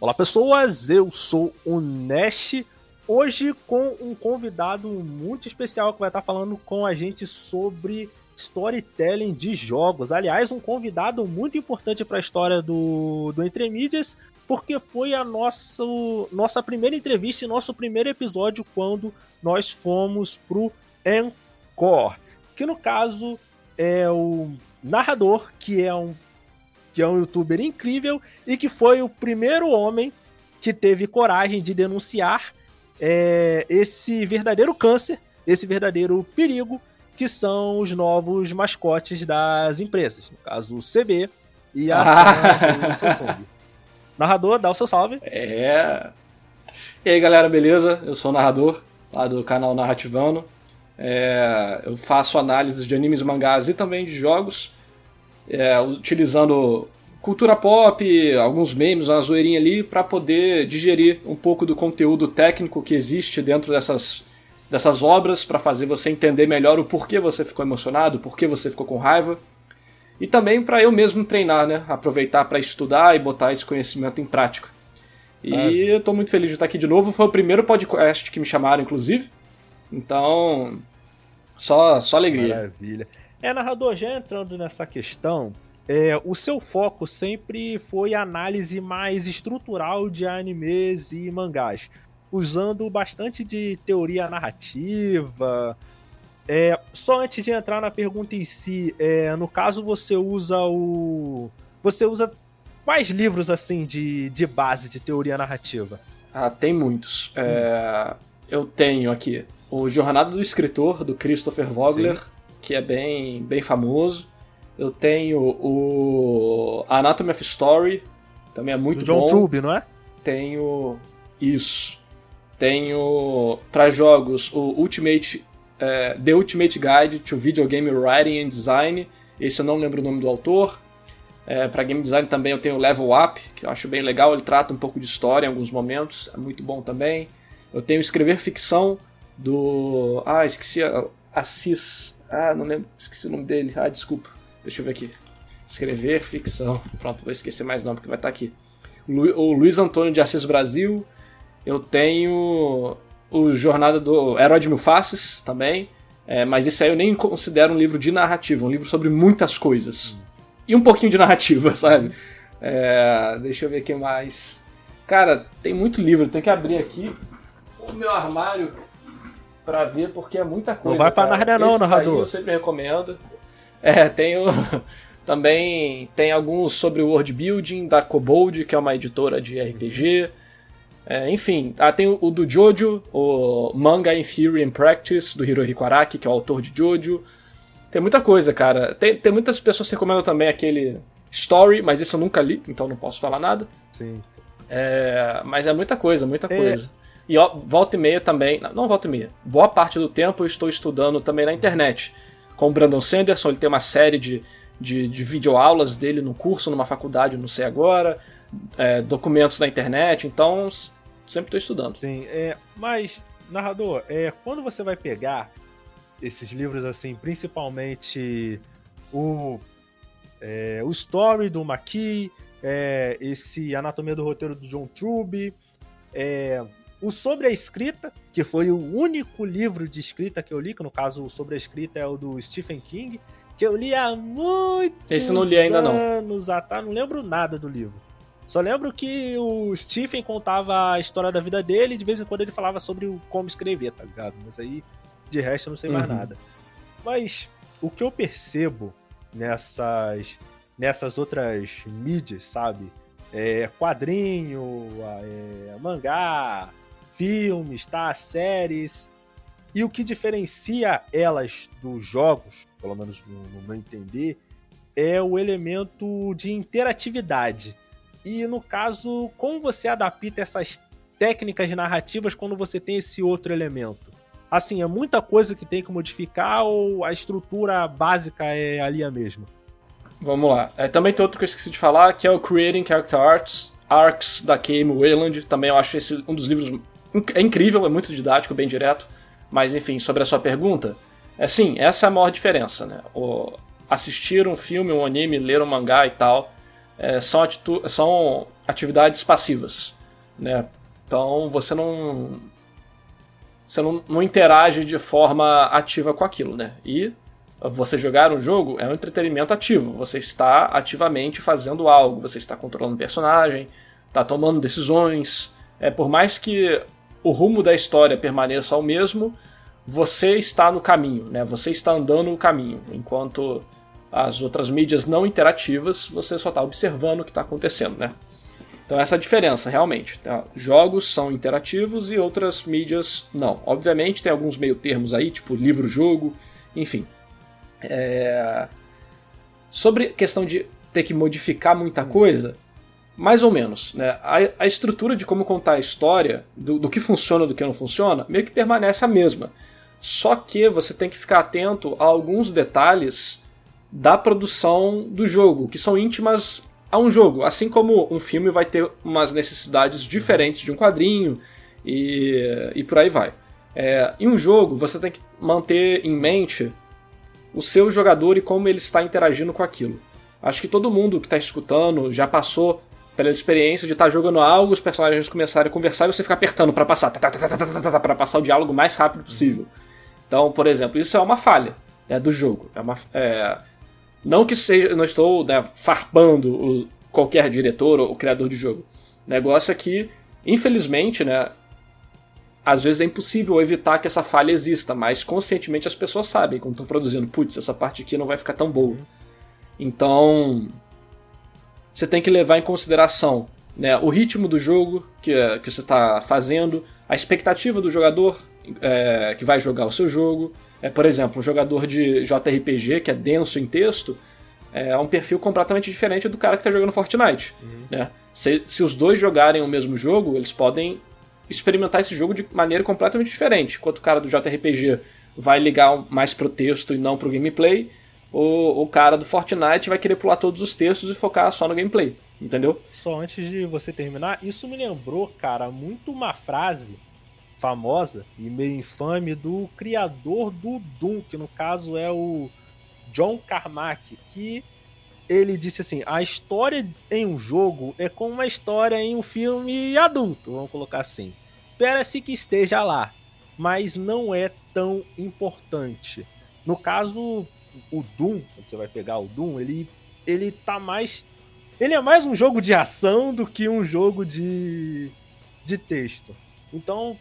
Olá pessoas, eu sou o Nash, hoje com um convidado muito especial que vai estar falando com a gente sobre storytelling de jogos. Aliás, um convidado muito importante para a história do, do Entre Mídias, porque foi a nossa, nossa primeira entrevista e nosso primeiro episódio quando nós fomos pro Encore, que no caso é o narrador, que é um que é um youtuber incrível e que foi o primeiro homem que teve coragem de denunciar é, esse verdadeiro câncer, esse verdadeiro perigo, que são os novos mascotes das empresas. No caso, o CB e a ah. Samsung. Narrador, dá o seu salve. É. E aí, galera, beleza? Eu sou o narrador lá do canal Narrativano. É, eu faço análises de animes, mangás e também de jogos é, utilizando cultura pop, alguns memes, uma zoeirinha ali, para poder digerir um pouco do conteúdo técnico que existe dentro dessas, dessas obras, para fazer você entender melhor o porquê você ficou emocionado, o porquê você ficou com raiva. E também para eu mesmo treinar, né? Aproveitar para estudar e botar esse conhecimento em prática. E ah. eu tô muito feliz de estar aqui de novo. Foi o primeiro podcast que me chamaram, inclusive. Então, só, só alegria. Maravilha. É, narrador, já entrando nessa questão, é, o seu foco sempre foi análise mais estrutural de animes e mangás, usando bastante de teoria narrativa. É, só antes de entrar na pergunta em si, é, no caso você usa o. Você usa quais livros assim de, de base de teoria narrativa? Ah, tem muitos. É, eu tenho aqui o Jornada do Escritor, do Christopher Vogler. Sim que é bem, bem famoso. Eu tenho o Anatomy of Story, também é muito Do John bom. Tube, não é? Tenho isso. Tenho para jogos o Ultimate é, The Ultimate Guide to Video Game Writing and Design. Esse eu não lembro o nome do autor. É, para game design também eu tenho o Level Up, que eu acho bem legal. Ele trata um pouco de história em alguns momentos, é muito bom também. Eu tenho Escrever Ficção do. Ah, esqueci. Assis. Ah, não lembro, esqueci o nome dele. Ah, desculpa. Deixa eu ver aqui. Escrever ficção. Pronto, vou esquecer mais nome porque vai estar aqui. O Luiz Antônio de Assis Brasil. Eu tenho o Jornada do Herói de Mil Faces também. É, mas esse aí eu nem considero um livro de narrativa, um livro sobre muitas coisas. E um pouquinho de narrativa, sabe? É, deixa eu ver o que mais. Cara, tem muito livro, tem que abrir aqui o meu armário para ver, porque é muita coisa. Não vai pra Narnia não, narrador. Eu sempre recomendo. É, tenho também tem alguns sobre o world building da Kobold, que é uma editora de RPG. É, enfim, ah, tem o, do Jojo, o Manga in Theory and Practice, do Hirohiko Araki, que é o autor de Jojo. Tem muita coisa, cara. Tem, tem muitas pessoas que recomendam também aquele Story, mas esse eu nunca li, então não posso falar nada. Sim. É, mas é muita coisa, muita é, coisa. E ó, volta e meia também, não volta e meia, boa parte do tempo eu estou estudando também na internet. Com o Brandon Sanderson, ele tem uma série de, de, de videoaulas dele no curso, numa faculdade, não sei agora, é, documentos na internet, então sempre estou estudando. Sim, é, mas, narrador, é, quando você vai pegar esses livros assim, principalmente o, é, o Story do Maki, é, esse Anatomia do Roteiro do John Truby, é, o Sobre a Escrita, que foi o único livro de escrita que eu li, que no caso o Sobre a Escrita é o do Stephen King, que eu li há muitos Esse não li ainda anos não. atrás, não lembro nada do livro. Só lembro que o Stephen contava a história da vida dele e de vez em quando ele falava sobre o como escrever, tá ligado? Mas aí, de resto, eu não sei mais uhum. nada. Mas o que eu percebo nessas, nessas outras mídias, sabe? É, quadrinho, é, mangá, filmes, tá? Séries. E o que diferencia elas dos jogos, pelo menos no, no meu entender, é o elemento de interatividade. E no caso, como você adapta essas técnicas narrativas quando você tem esse outro elemento? Assim, é muita coisa que tem que modificar ou a estrutura básica é ali a mesma? Vamos lá. É, também tem outro que eu esqueci de falar, que é o Creating Character Arts, Arcs da Kame Wayland. Também eu acho esse um dos livros é incrível, é muito didático, bem direto. Mas enfim, sobre a sua pergunta, é sim, essa é a maior diferença, né? O assistir um filme, um anime, ler um mangá e tal, é, são, são atividades passivas, né? Então você não você não, não, interage de forma ativa com aquilo, né? E você jogar um jogo é um entretenimento ativo. Você está ativamente fazendo algo, você está controlando o personagem, está tomando decisões. É por mais que o rumo da história permaneça o mesmo, você está no caminho, né? Você está andando o caminho, enquanto as outras mídias não interativas, você só está observando o que está acontecendo, né? Então essa é a diferença, realmente. Tá? Jogos são interativos e outras mídias não. Obviamente tem alguns meio termos aí, tipo livro-jogo, enfim. É... Sobre questão de ter que modificar muita coisa, mais ou menos. Né? A, a estrutura de como contar a história, do, do que funciona do que não funciona, meio que permanece a mesma. Só que você tem que ficar atento a alguns detalhes da produção do jogo, que são íntimas a um jogo. Assim como um filme vai ter umas necessidades diferentes de um quadrinho e, e por aí vai. É, em um jogo, você tem que manter em mente o seu jogador e como ele está interagindo com aquilo. Acho que todo mundo que está escutando já passou pela experiência de estar tá jogando algo, os personagens começarem a conversar e você ficar apertando para passar, para passar o diálogo o mais rápido possível. Então, por exemplo, isso é uma falha né, do jogo. É uma, é, não que seja, não estou né, farpando o, qualquer diretor ou criador de jogo. O negócio é que, infelizmente, né, às vezes é impossível evitar que essa falha exista, mas conscientemente as pessoas sabem quando estão produzindo, putz, essa parte aqui não vai ficar tão boa. Então, você tem que levar em consideração né, o ritmo do jogo que, que você está fazendo, a expectativa do jogador é, que vai jogar o seu jogo. É, por exemplo, um jogador de JRPG que é denso em texto é um perfil completamente diferente do cara que está jogando Fortnite. Uhum. Né? Se, se os dois jogarem o mesmo jogo, eles podem experimentar esse jogo de maneira completamente diferente. Enquanto o cara do JRPG vai ligar mais pro texto e não pro gameplay, o, o cara do Fortnite vai querer pular todos os textos e focar só no gameplay. Entendeu? Só antes de você terminar, isso me lembrou, cara, muito uma frase famosa e meio infame do criador do Doom, que no caso é o John Carmack, que ele disse assim: a história em um jogo é como uma história em um filme adulto, vamos colocar assim. Espera-se que esteja lá, mas não é tão importante. No caso, o Doom, quando você vai pegar o Doom, ele, ele tá mais. Ele é mais um jogo de ação do que um jogo de, de texto. Então,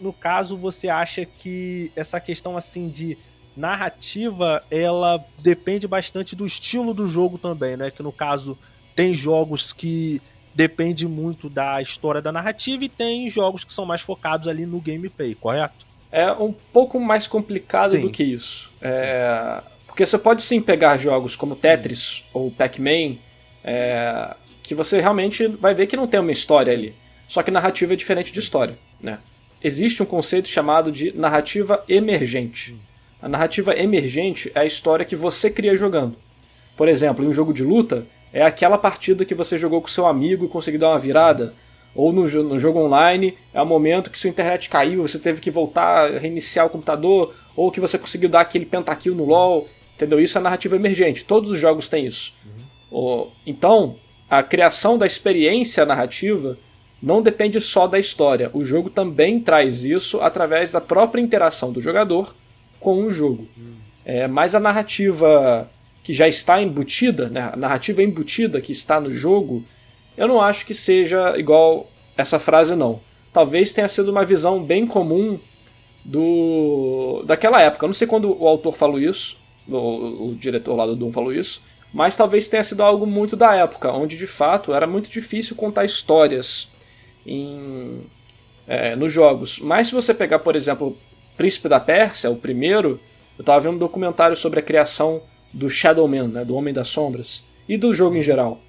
no caso, você acha que essa questão assim de narrativa, ela depende bastante do estilo do jogo também, né? Que no caso tem jogos que depende muito da história da narrativa e tem jogos que são mais focados ali no gameplay, correto? É um pouco mais complicado sim. do que isso. É... Porque você pode sim pegar jogos como Tetris ou Pac-Man, é... que você realmente vai ver que não tem uma história ali. Só que narrativa é diferente de história, né? existe um conceito chamado de narrativa emergente. A narrativa emergente é a história que você cria jogando. Por exemplo, em um jogo de luta, é aquela partida que você jogou com seu amigo e conseguiu dar uma virada. Ou no, no jogo online, é o momento que sua internet caiu, você teve que voltar, reiniciar o computador, ou que você conseguiu dar aquele pentakill no LoL. Entendeu? Isso é narrativa emergente. Todos os jogos têm isso. Uhum. Então, a criação da experiência narrativa não depende só da história. O jogo também traz isso através da própria interação do jogador com o jogo. Hum. É, mas a narrativa que já está embutida, né, a narrativa embutida que está no jogo, eu não acho que seja igual essa frase, não. Talvez tenha sido uma visão bem comum do daquela época. Eu não sei quando o autor falou isso, o, o diretor lá do Doom falou isso, mas talvez tenha sido algo muito da época, onde de fato era muito difícil contar histórias em, é, nos jogos. Mas se você pegar, por exemplo, Príncipe da Pérsia, o primeiro, eu estava vendo um documentário sobre a criação do Shadow Man, né, do Homem das Sombras, e do jogo em geral.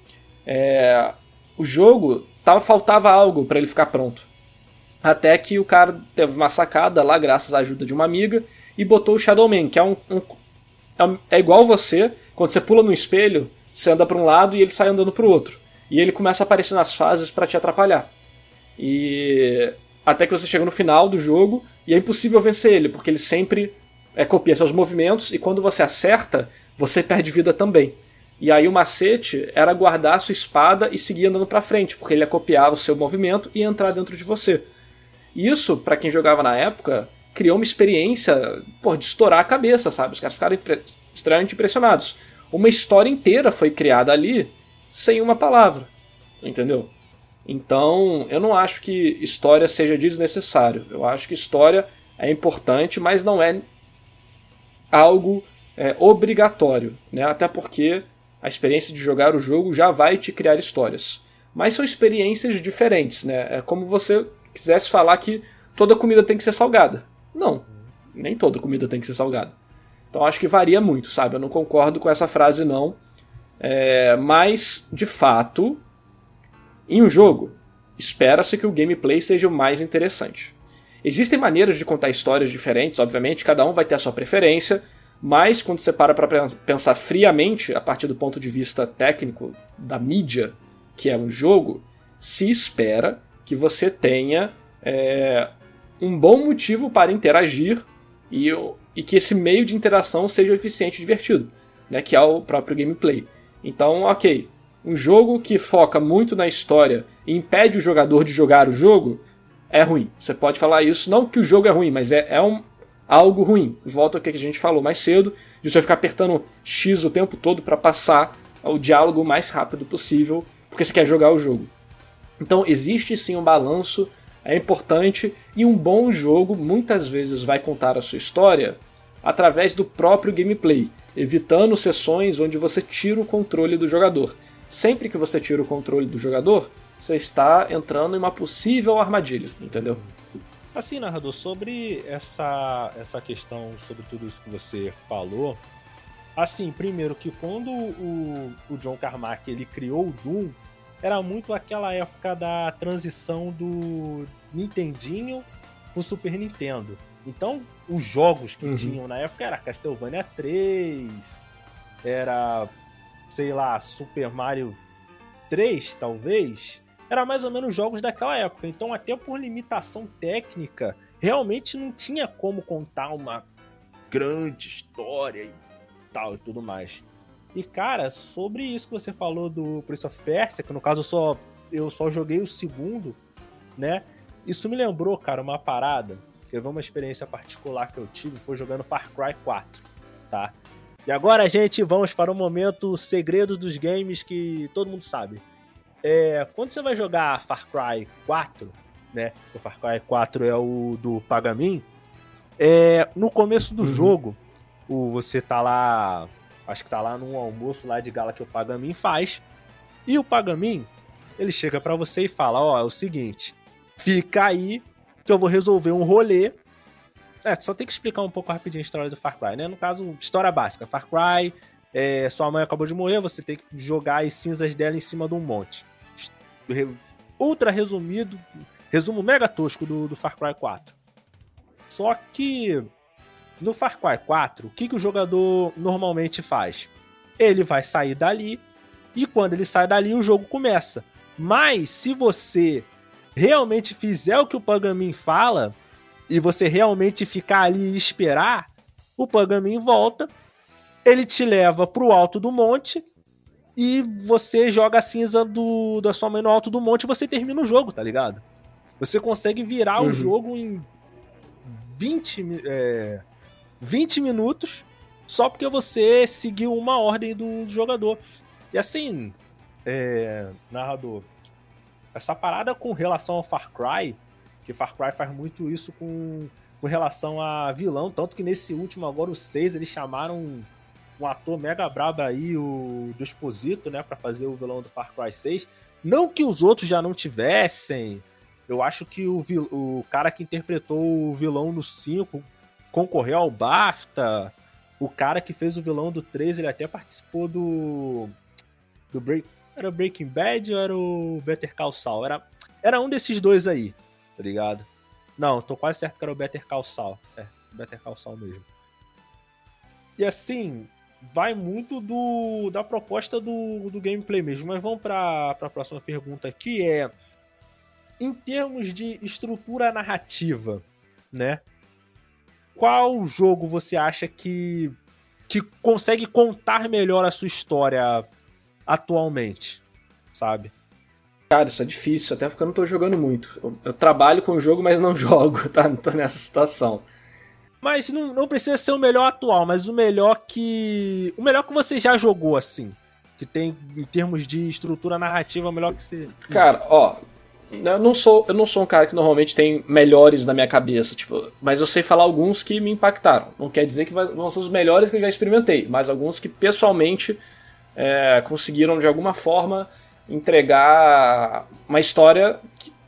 É, o jogo tava, faltava algo para ele ficar pronto. Até que o cara teve uma sacada lá, graças à ajuda de uma amiga, e botou o Shadow Man, que é um, um é, é igual você, quando você pula no espelho, você anda para um lado e ele sai andando para o outro. E ele começa a aparecer nas fases para te atrapalhar. E até que você chega no final do jogo e é impossível vencer ele, porque ele sempre é, copia seus movimentos e quando você acerta, você perde vida também. E aí o macete era guardar a sua espada e seguir andando para frente, porque ele acopiava o seu movimento e ia entrar dentro de você. Isso, para quem jogava na época, criou uma experiência pô, de estourar a cabeça, sabe? Os caras ficaram impre extremamente impressionados. Uma história inteira foi criada ali sem uma palavra, entendeu? Então, eu não acho que história seja desnecessário. Eu acho que história é importante, mas não é algo é, obrigatório, né? Até porque a experiência de jogar o jogo já vai te criar histórias. Mas são experiências diferentes, né? É como você quisesse falar que toda comida tem que ser salgada. Não, nem toda comida tem que ser salgada. Então acho que varia muito, sabe? Eu não concordo com essa frase, não. É, mas, de fato, em um jogo, espera-se que o gameplay seja o mais interessante. Existem maneiras de contar histórias diferentes, obviamente, cada um vai ter a sua preferência, mas quando você para para pensar friamente, a partir do ponto de vista técnico da mídia, que é um jogo, se espera que você tenha é, um bom motivo para interagir e, e, que esse meio de interação seja eficiente e divertido, né, que é o próprio gameplay. Então, ok, um jogo que foca muito na história e impede o jogador de jogar o jogo é ruim. Você pode falar isso, não que o jogo é ruim, mas é, é um, algo ruim. Volta ao que a gente falou mais cedo, de você ficar apertando X o tempo todo para passar o diálogo o mais rápido possível, porque você quer jogar o jogo. Então existe sim um balanço, é importante, e um bom jogo muitas vezes vai contar a sua história através do próprio gameplay, evitando sessões onde você tira o controle do jogador. Sempre que você tira o controle do jogador, você está entrando em uma possível armadilha, entendeu? Assim, narrador, sobre essa, essa questão, sobre tudo isso que você falou, assim, primeiro que quando o, o John Carmack ele criou o Doom, era muito aquela época da transição do Nintendinho pro Super Nintendo. Então, os jogos que uhum. tinham na época era Castlevania 3, era, sei lá, Super Mario 3, talvez era mais ou menos jogos daquela época. Então, até por limitação técnica, realmente não tinha como contar uma grande história e tal e tudo mais. E cara, sobre isso que você falou do Prince of Persia, que no caso eu só eu só joguei o segundo, né? Isso me lembrou, cara, uma parada. Eu uma experiência particular que eu tive foi jogando Far Cry 4, tá? E agora, gente, vamos para o momento segredo dos games que todo mundo sabe. É, quando você vai jogar Far Cry 4, né? O Far Cry 4 é o do Pagamin. É, no começo do uhum. jogo, o, você tá lá. Acho que tá lá num almoço lá de gala que o Pagamin faz. E o Pagamin, ele chega para você e fala: Ó, oh, é o seguinte, fica aí que eu vou resolver um rolê. É, só tem que explicar um pouco rapidinho a história do Far Cry, né? No caso, história básica: Far Cry, é, sua mãe acabou de morrer, você tem que jogar as cinzas dela em cima de um monte ultra resumido, resumo mega tosco do, do Far Cry 4. Só que no Far Cry 4, o que, que o jogador normalmente faz? Ele vai sair dali e quando ele sai dali o jogo começa. Mas se você realmente fizer o que o Pagamin fala e você realmente ficar ali e esperar, o Pagamin volta, ele te leva pro alto do monte e você joga a cinza do, da sua mãe no alto do monte e você termina o jogo, tá ligado? Você consegue virar uhum. o jogo em 20, é, 20 minutos só porque você seguiu uma ordem do jogador. E assim, é, narrador, essa parada com relação ao Far Cry, que Far Cry faz muito isso com, com relação a vilão, tanto que nesse último agora, o 6, eles chamaram um ator mega brabo aí, o do Exposito, né, para fazer o vilão do Far Cry 6. Não que os outros já não tivessem. Eu acho que o, o cara que interpretou o vilão no 5 concorreu ao BAFTA. O cara que fez o vilão do 3, ele até participou do. do Break, era Breaking Bad ou era o Better Call Saul? Era, era um desses dois aí, tá ligado? Não, tô quase certo que era o Better Call Saul. É, Better Call Saul mesmo. E assim, vai muito do, da proposta do, do gameplay mesmo. Mas vamos para a próxima pergunta que é em termos de estrutura narrativa, né? Qual jogo você acha que que consegue contar melhor a sua história atualmente, sabe? Cara, isso é difícil, até porque eu não tô jogando muito. Eu, eu trabalho com o jogo, mas não jogo, tá? Não tô nessa situação. Mas não, não precisa ser o melhor atual, mas o melhor que. O melhor que você já jogou, assim. Que tem, em termos de estrutura narrativa, o melhor que você. Cara, ó. Eu não sou, eu não sou um cara que normalmente tem melhores na minha cabeça, tipo, mas eu sei falar alguns que me impactaram. Não quer dizer que vão ser os melhores que eu já experimentei, mas alguns que pessoalmente é, conseguiram de alguma forma entregar uma história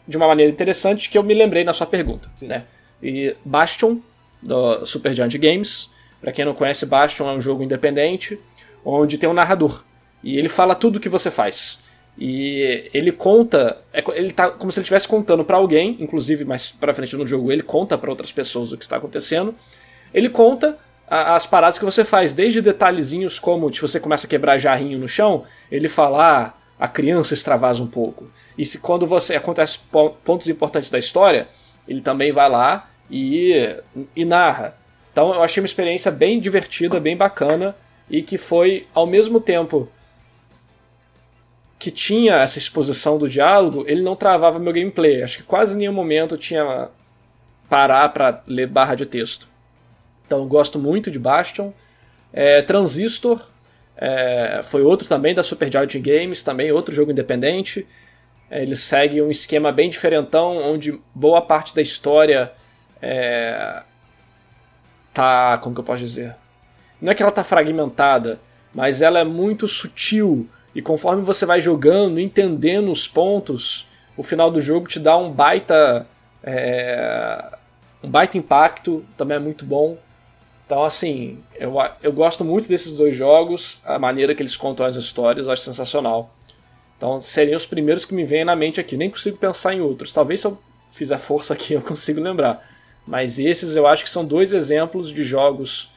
de uma maneira interessante que eu me lembrei na sua pergunta, Sim. né? E Bastion do Supergiant Games, para quem não conhece, Bastion é um jogo independente onde tem um narrador e ele fala tudo o que você faz. E ele conta, é ele tá como se ele estivesse contando para alguém, inclusive mais para frente no jogo ele conta para outras pessoas o que está acontecendo. Ele conta as paradas que você faz, desde detalhezinhos como se você começa a quebrar jarrinho no chão, ele fala, ah, a criança extravasa um pouco. E se quando você acontece pontos importantes da história, ele também vai lá e, e narra. Então eu achei uma experiência bem divertida, bem bacana e que foi ao mesmo tempo que tinha essa exposição do diálogo, ele não travava meu gameplay. Acho que quase nenhum momento tinha parar para ler barra de texto. Então gosto muito de Bastion. É, Transistor é, foi outro também da Supergiant Games, também outro jogo independente. É, ele segue um esquema bem diferentão, onde boa parte da história é, tá. Como que eu posso dizer? Não é que ela tá fragmentada, mas ela é muito sutil e conforme você vai jogando, entendendo os pontos, o final do jogo te dá um baita. É, um baita impacto, também é muito bom. Então, assim, eu, eu gosto muito desses dois jogos, a maneira que eles contam as histórias, eu acho sensacional. Então, seriam os primeiros que me vêm na mente aqui. Nem consigo pensar em outros. Talvez se eu fizer força aqui eu consigo lembrar. Mas esses eu acho que são dois exemplos de jogos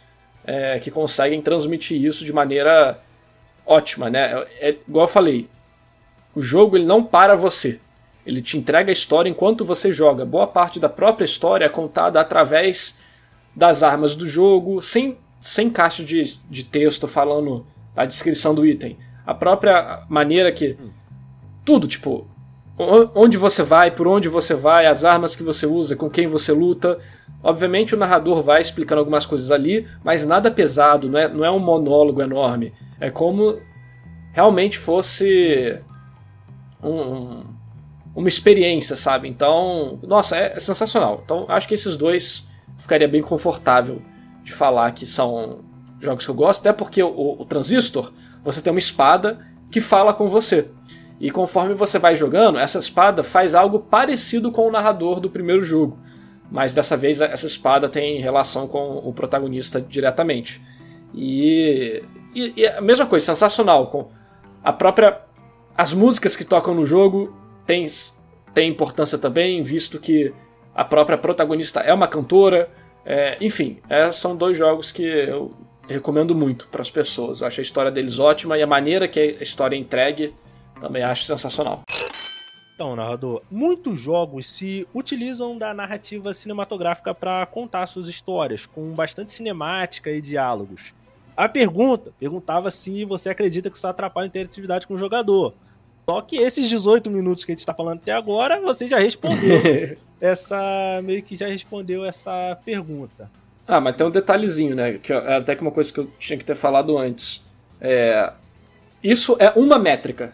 é, que conseguem transmitir isso de maneira ótima, né? É, é, igual eu falei, o jogo ele não para você. Ele te entrega a história enquanto você joga. Boa parte da própria história é contada através das armas do jogo, sem, sem caixa de, de texto falando a descrição do item. A própria maneira que. Tudo, tipo, onde você vai, por onde você vai, as armas que você usa, com quem você luta. Obviamente o narrador vai explicando algumas coisas ali, mas nada pesado, não é, não é um monólogo enorme. É como realmente fosse um, uma experiência, sabe? Então, nossa, é, é, sensacional. Então, acho que esses dois ficaria bem confortável de falar que são jogos que eu gosto, até porque o, o Transistor, você tem uma espada que fala com você. E conforme você vai jogando, essa espada faz algo parecido com o narrador do primeiro jogo. Mas dessa vez essa espada tem relação com o protagonista diretamente. E, e, e a mesma coisa, sensacional. Com a própria. As músicas que tocam no jogo têm tem importância também, visto que a própria protagonista é uma cantora. É, enfim, é, são dois jogos que eu recomendo muito para as pessoas. Eu acho a história deles ótima e a maneira que a história é entregue também acho sensacional. Então, narrador, muitos jogos se utilizam da narrativa cinematográfica para contar suas histórias, com bastante cinemática e diálogos. A pergunta perguntava se você acredita que isso atrapalha a interatividade com o jogador. Só que esses 18 minutos que a gente está falando até agora, você já respondeu essa. meio que já respondeu essa pergunta. Ah, mas tem um detalhezinho, né? Que era até que uma coisa que eu tinha que ter falado antes. É, isso é uma métrica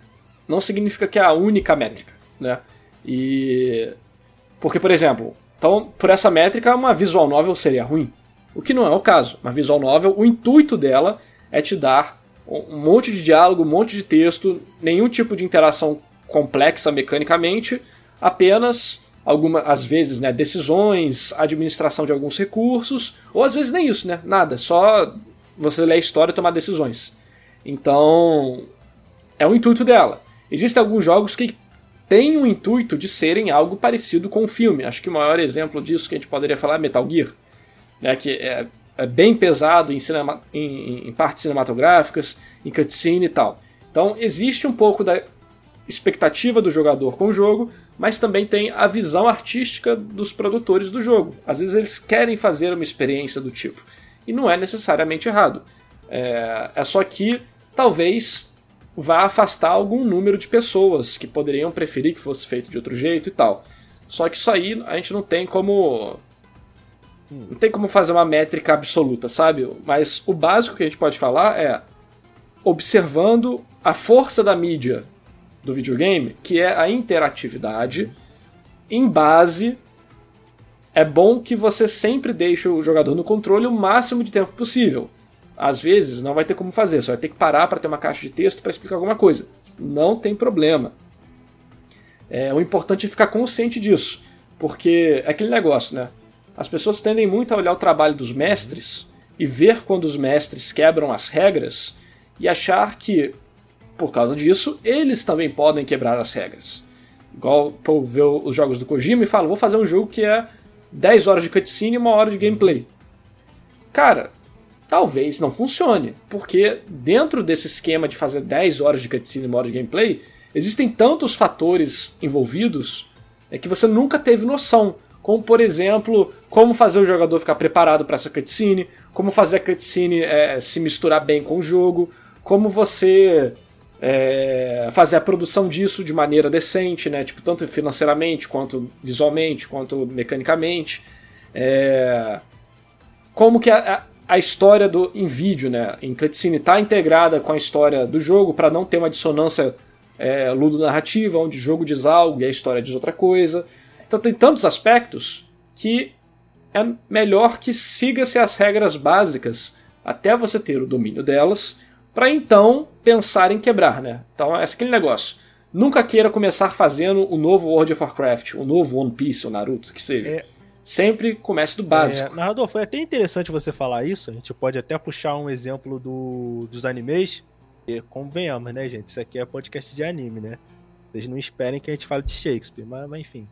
não significa que é a única métrica, né? E porque, por exemplo, então por essa métrica uma visual novel seria ruim, o que não é o caso. Uma visual novel, o intuito dela é te dar um monte de diálogo, um monte de texto, nenhum tipo de interação complexa mecanicamente, apenas algumas às vezes, né, decisões, administração de alguns recursos, ou às vezes nem isso, né? Nada, só você ler a história e tomar decisões. Então, é o intuito dela. Existem alguns jogos que têm o intuito de serem algo parecido com o filme. Acho que o maior exemplo disso que a gente poderia falar é Metal Gear, né, que é, é bem pesado em, cinema, em, em partes cinematográficas, em cutscene e tal. Então existe um pouco da expectativa do jogador com o jogo, mas também tem a visão artística dos produtores do jogo. Às vezes eles querem fazer uma experiência do tipo, e não é necessariamente errado. É, é só que talvez vá afastar algum número de pessoas que poderiam preferir que fosse feito de outro jeito e tal. Só que isso aí a gente não tem como. Não tem como fazer uma métrica absoluta, sabe? Mas o básico que a gente pode falar é observando a força da mídia do videogame, que é a interatividade, em base. É bom que você sempre deixe o jogador no controle o máximo de tempo possível. Às vezes não vai ter como fazer, só vai ter que parar para ter uma caixa de texto para explicar alguma coisa. Não tem problema. É, o importante é ficar consciente disso, porque é aquele negócio, né? As pessoas tendem muito a olhar o trabalho dos mestres e ver quando os mestres quebram as regras e achar que, por causa disso, eles também podem quebrar as regras. Igual pô, ver os jogos do Kojima e fala: vou fazer um jogo que é 10 horas de cutscene e uma hora de gameplay. Cara, talvez não funcione, porque dentro desse esquema de fazer 10 horas de cutscene e uma hora de gameplay, existem tantos fatores envolvidos é que você nunca teve noção. Como, por exemplo, como fazer o jogador ficar preparado para essa cutscene, como fazer a cutscene é, se misturar bem com o jogo, como você é, fazer a produção disso de maneira decente, né? Tipo, tanto financeiramente, quanto visualmente, quanto mecanicamente. É, como que a, a história do em vídeo, né, em cutscene, está integrada com a história do jogo para não ter uma dissonância é, ludo-narrativa, onde o jogo diz algo e a história diz outra coisa. Então tem tantos aspectos que é melhor que siga-se as regras básicas até você ter o domínio delas, para então pensar em quebrar, né? Então é aquele negócio. Nunca queira começar fazendo o novo World of Warcraft, o novo One Piece, o Naruto, que seja. É, Sempre comece do básico. É, narrador, foi até interessante você falar isso. A gente pode até puxar um exemplo do, dos animes. E convenhamos, né, gente? Isso aqui é podcast de anime, né? Vocês não esperem que a gente fale de Shakespeare, mas, mas enfim.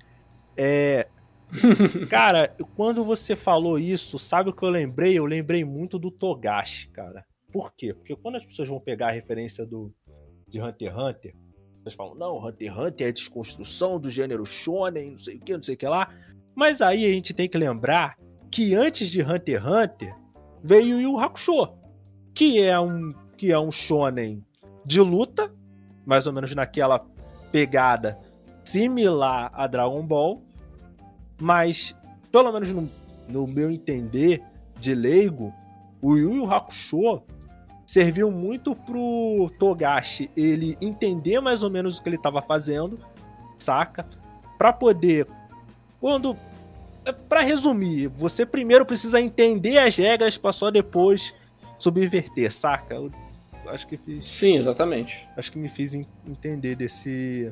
É. cara, quando você falou isso, sabe o que eu lembrei? Eu lembrei muito do Togashi, cara. Por quê? Porque quando as pessoas vão pegar a referência do de Hunter x Hunter, elas falam, não, Hunter x Hunter é a desconstrução do gênero shonen, não sei o que, não sei o que lá. Mas aí a gente tem que lembrar que antes de Hunter x Hunter veio Yu Hakusho, que é um que é um shonen de luta, mais ou menos naquela pegada similar a Dragon Ball, mas pelo menos no, no meu entender de leigo, o Yu Yu Hakusho serviu muito pro Togashi ele entender mais ou menos o que ele estava fazendo, saca? Para poder quando é, para resumir, você primeiro precisa entender as regras para só depois subverter, saca? Eu acho que fiz. Sim, exatamente. Acho que me fiz entender desse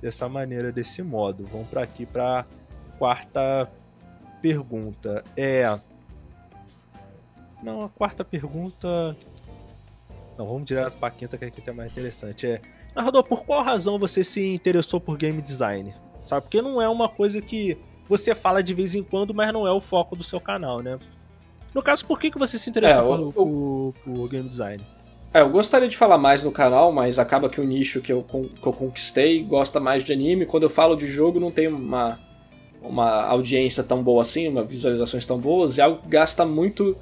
dessa maneira, desse modo. Vamos para aqui para quarta pergunta. É Não, a quarta pergunta Não, vamos direto para a quinta que aqui é mais interessante. É Narrador, por qual razão você se interessou por game design? Sabe? Porque não é uma coisa que você fala de vez em quando, mas não é o foco do seu canal, né? No caso, por que, que você se interessou é, por, por, por, game design? É, eu gostaria de falar mais no canal, mas acaba que o nicho que eu, que eu conquistei gosta mais de anime. Quando eu falo de jogo, não tem uma, uma audiência tão boa assim, uma visualizações tão boas, e algo que gasta muito,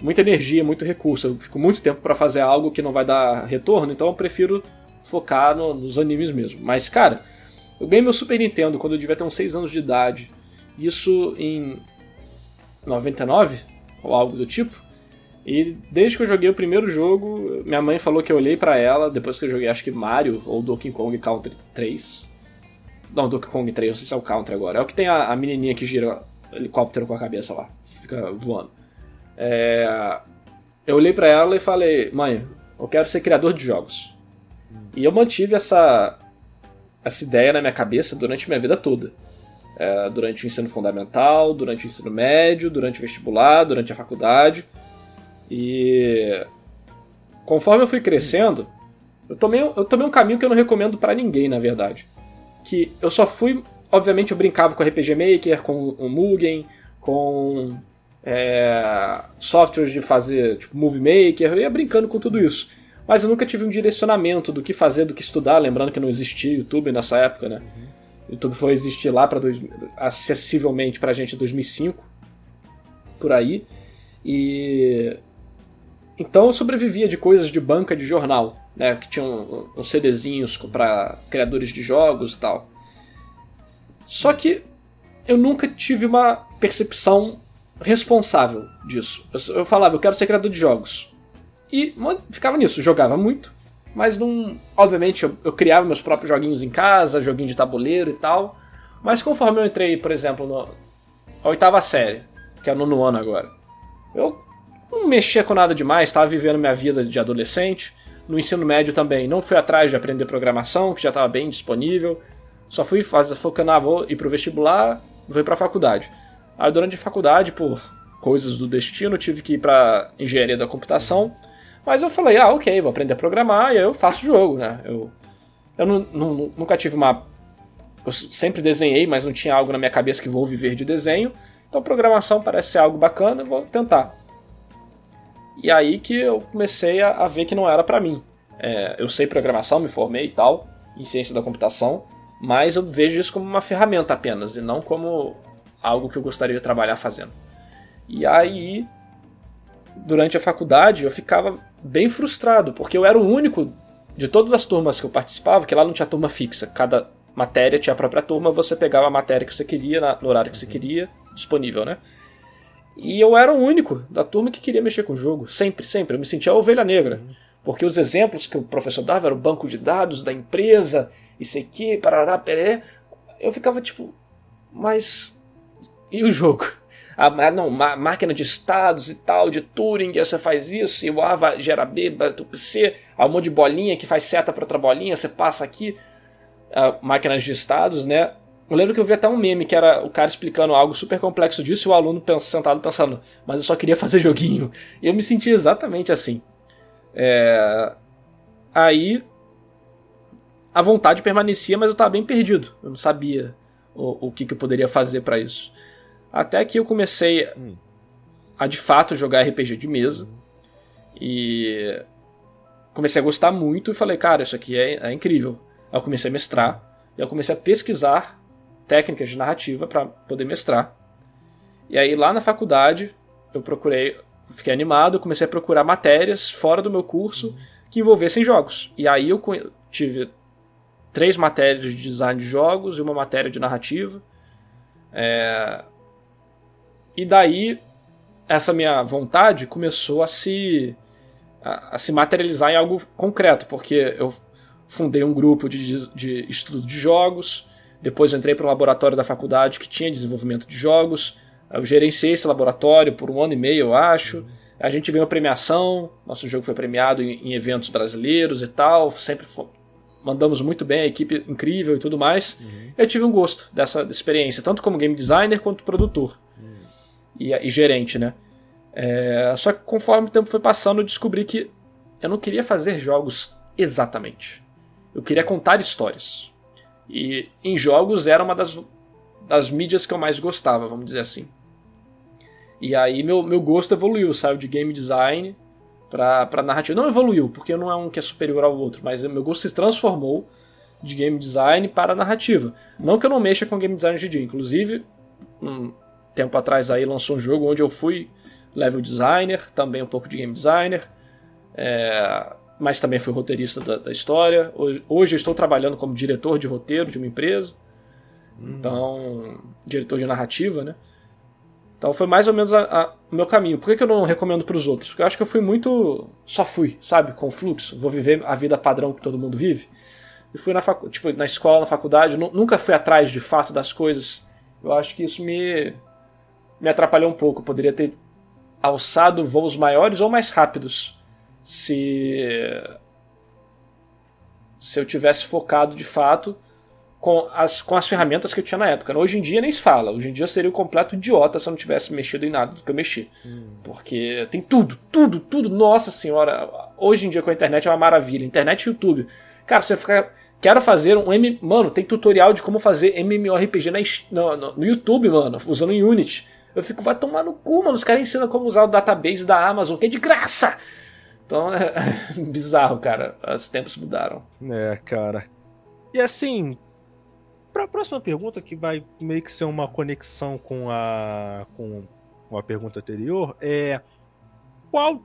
muita energia, muito recurso. Eu fico muito tempo para fazer algo que não vai dar retorno, então eu prefiro focar no, nos animes mesmo. Mas, cara, eu ganhei meu Super Nintendo quando eu devia ter uns 6 anos de idade. Isso em 99 ou algo do tipo. E desde que eu joguei o primeiro jogo, minha mãe falou que eu olhei para ela depois que eu joguei, acho que Mario ou Donkey Kong Country 3. Não, Donkey Kong 3, não sei se é o Country agora. É o que tem a, a menininha que gira helicóptero com a cabeça lá, fica voando. É... Eu olhei para ela e falei, mãe, eu quero ser criador de jogos. E eu mantive essa, essa ideia na minha cabeça durante minha vida toda é, durante o ensino fundamental, durante o ensino médio, durante o vestibular, durante a faculdade. E conforme eu fui crescendo, eu tomei, eu tomei um caminho que eu não recomendo para ninguém, na verdade. Que eu só fui. Obviamente, eu brincava com RPG Maker, com o Mugen, com é, softwares de fazer, tipo Movie Maker, eu ia brincando com tudo isso. Mas eu nunca tive um direcionamento do que fazer, do que estudar, lembrando que não existia YouTube nessa época, né? Uhum. O YouTube foi existir lá para acessivelmente para a gente em 2005, por aí. E então eu sobrevivia de coisas de banca de jornal, né? Que tinham uns CDzinhos para criadores de jogos e tal. Só que eu nunca tive uma percepção responsável disso. Eu, eu falava, eu quero ser criador de jogos. E ficava nisso, jogava muito, mas não. Obviamente eu, eu, criava meus próprios joguinhos em casa, joguinho de tabuleiro e tal. Mas conforme eu entrei, por exemplo, no, a oitava série, que é no nono ano agora, eu não mexia com nada demais, estava vivendo minha vida de adolescente. No ensino médio também, não fui atrás de aprender programação, que já estava bem disponível. Só fui fazer, focando, ah, vou ir pro vestibular, vou ir pra faculdade. Aí durante a faculdade, por coisas do destino, tive que ir pra engenharia da computação. Mas eu falei, ah, ok, vou aprender a programar e aí eu faço jogo, né? Eu, eu não, não, nunca tive uma. Eu sempre desenhei, mas não tinha algo na minha cabeça que vou viver de desenho. Então programação parece ser algo bacana, vou tentar. E aí que eu comecei a, a ver que não era para mim. É, eu sei programação, me formei e tal, em ciência da computação, mas eu vejo isso como uma ferramenta apenas e não como algo que eu gostaria de trabalhar fazendo. E aí, durante a faculdade, eu ficava bem frustrado, porque eu era o único de todas as turmas que eu participava, que lá não tinha turma fixa. Cada matéria tinha a própria turma, você pegava a matéria que você queria, no horário que você queria, disponível, né? E eu era o único da turma que queria mexer com o jogo. Sempre, sempre. Eu me sentia a ovelha negra. Porque os exemplos que o professor dava eram o banco de dados da empresa, isso aqui, parará, peré. Eu ficava tipo, mas. E o jogo? A, não, a máquina de estados e tal, de Turing, você faz isso, e o A vai, gera B, C, há um monte de bolinha que faz seta para outra bolinha, você passa aqui. máquinas de estados, né? Eu lembro que eu vi até um meme que era o cara explicando algo super complexo disso e o aluno sentado pensando, mas eu só queria fazer joguinho. E eu me senti exatamente assim. É... Aí a vontade permanecia, mas eu estava bem perdido. Eu não sabia o, o que, que eu poderia fazer para isso. Até que eu comecei hum. a de fato jogar RPG de mesa. E comecei a gostar muito e falei, cara, isso aqui é, é incrível. Aí eu comecei a mestrar. E eu comecei a pesquisar técnicas de narrativa para poder mestrar. E aí lá na faculdade eu procurei, fiquei animado, comecei a procurar matérias fora do meu curso que envolvessem jogos. E aí eu tive três matérias de design de jogos e uma matéria de narrativa. É... E daí essa minha vontade começou a se a, a, se materializar em algo concreto, porque eu fundei um grupo de, de estudo de jogos, depois entrei para um laboratório da faculdade que tinha desenvolvimento de jogos. Eu gerenciei esse laboratório por um ano e meio, eu acho. A gente ganhou premiação, nosso jogo foi premiado em, em eventos brasileiros e tal. Sempre mandamos muito bem, a equipe incrível e tudo mais. Uhum. Eu tive um gosto dessa experiência, tanto como game designer quanto produtor. E, e, gerente, né? É, só que conforme o tempo foi passando, eu descobri que eu não queria fazer jogos exatamente. Eu queria contar histórias. E em jogos era uma das, das mídias que eu mais gostava, vamos dizer assim. E aí meu, meu gosto evoluiu, saiu de game design pra, pra narrativa. Não evoluiu, porque não é um que é superior ao outro, mas meu gosto se transformou de game design para narrativa. Não que eu não mexa com game design hoje em dia, inclusive, um tempo atrás aí lançou um jogo onde eu fui level designer, também um pouco de game designer. É, mas também fui roteirista da, da história. Hoje, hoje, eu estou trabalhando como diretor de roteiro de uma empresa. Hum. Então, diretor de narrativa, né? Então foi mais ou menos o meu caminho. Por que, que eu não recomendo para os outros? Porque eu acho que eu fui muito. Só fui, sabe? Com fluxo. Vou viver a vida padrão que todo mundo vive. E fui na, facu... tipo, na escola, na faculdade. Nunca fui atrás de fato das coisas. Eu acho que isso me, me atrapalhou um pouco. Eu poderia ter alçado voos maiores ou mais rápidos se se eu tivesse focado de fato com as, com as ferramentas que eu tinha na época. Hoje em dia nem se fala. Hoje em dia eu seria um completo idiota se eu não tivesse mexido em nada do que eu mexi. Hum. Porque tem tudo, tudo, tudo. Nossa senhora. Hoje em dia com a internet é uma maravilha. Internet e YouTube. Cara, você fica. Quero fazer um M. Mano, tem tutorial de como fazer MMORPG na, no, no, no YouTube, mano, usando Unity. Eu fico, vai tomar no cu, mano. Os caras ensinam como usar o database da Amazon, que é de graça. Então é bizarro, cara. Os tempos mudaram. É, cara. E assim, para a próxima pergunta, que vai meio que ser uma conexão com a, com a pergunta anterior, é qual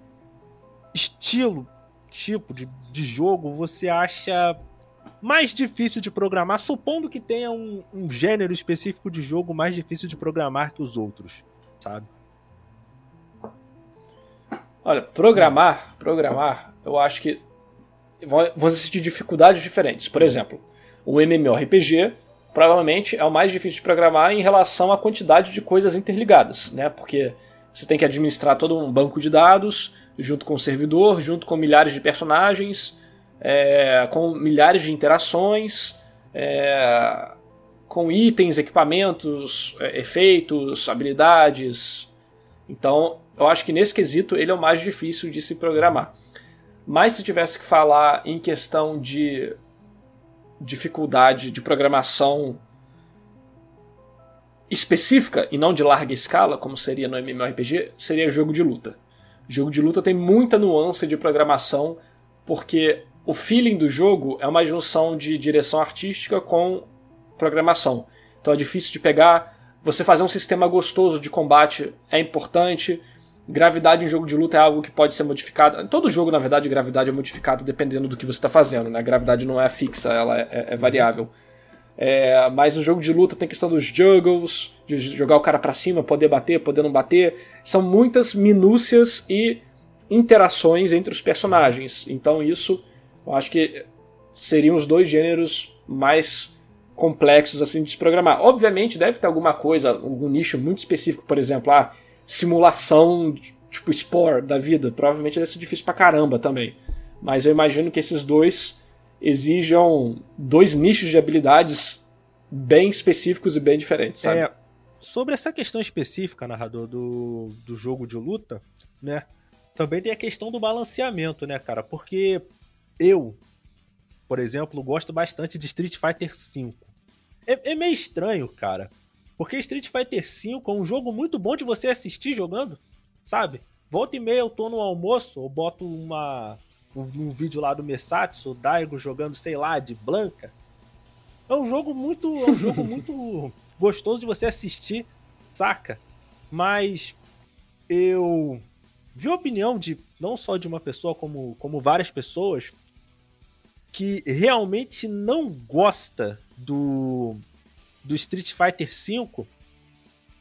estilo, tipo de, de jogo você acha mais difícil de programar, supondo que tenha um, um gênero específico de jogo mais difícil de programar que os outros, sabe? Olha, programar, programar, eu acho que vão existir dificuldades diferentes. Por exemplo, o MMORPG provavelmente é o mais difícil de programar em relação à quantidade de coisas interligadas, né? Porque você tem que administrar todo um banco de dados junto com o servidor, junto com milhares de personagens, é, com milhares de interações, é, com itens, equipamentos, é, efeitos, habilidades. Então, eu acho que nesse quesito ele é o mais difícil de se programar. Mas se tivesse que falar em questão de dificuldade de programação específica e não de larga escala, como seria no MMORPG, seria jogo de luta. Jogo de luta tem muita nuance de programação, porque o feeling do jogo é uma junção de direção artística com programação. Então é difícil de pegar. Você fazer um sistema gostoso de combate é importante. Gravidade em jogo de luta é algo que pode ser modificado. Em todo jogo, na verdade, gravidade é modificada dependendo do que você está fazendo. Né? A gravidade não é fixa, ela é, é, variável. É, mas no jogo de luta tem questão dos juggles, de jogar o cara para cima, poder bater, poder não bater. São muitas minúcias e interações entre os personagens. Então isso, eu acho que seriam os dois gêneros mais complexos assim de se programar. Obviamente deve ter alguma coisa, algum nicho muito específico, por exemplo, ah, simulação, tipo Spore da vida, provavelmente deve ser difícil pra caramba também. Mas eu imagino que esses dois exijam dois nichos de habilidades bem específicos e bem diferentes, sabe? É, sobre essa questão específica, narrador, do, do jogo de luta, né? Também tem a questão do balanceamento, né, cara? Porque eu, por exemplo, gosto bastante de Street Fighter V. É, é meio estranho, cara. Porque Street Fighter V é um jogo muito bom de você assistir jogando, sabe? Volta e meia eu tô no almoço, eu boto uma, um, um vídeo lá do Messatsu, o Daigo jogando, sei lá, de Blanca. É um jogo muito, é um jogo muito gostoso de você assistir, saca? Mas eu vi a opinião de não só de uma pessoa, como, como várias pessoas, que realmente não gosta do do Street Fighter V.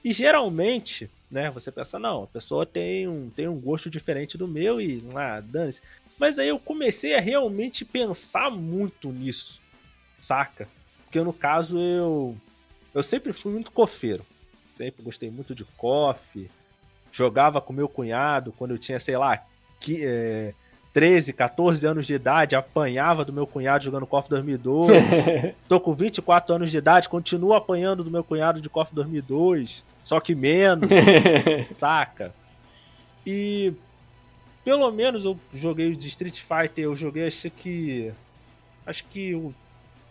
E geralmente, né, você pensa, não, a pessoa tem um, tem um gosto diferente do meu e, ah, dane-se. Mas aí eu comecei a realmente pensar muito nisso, saca? Porque no caso eu eu sempre fui muito cofeiro. Sempre gostei muito de coffee. Jogava com meu cunhado quando eu tinha, sei lá, que, é, 13, 14 anos de idade, apanhava do meu cunhado jogando KOF 2002. Tô com 24 anos de idade, continuo apanhando do meu cunhado de KOF 2002, só que menos, saca? E pelo menos eu joguei de Street Fighter, eu joguei acho que acho que o,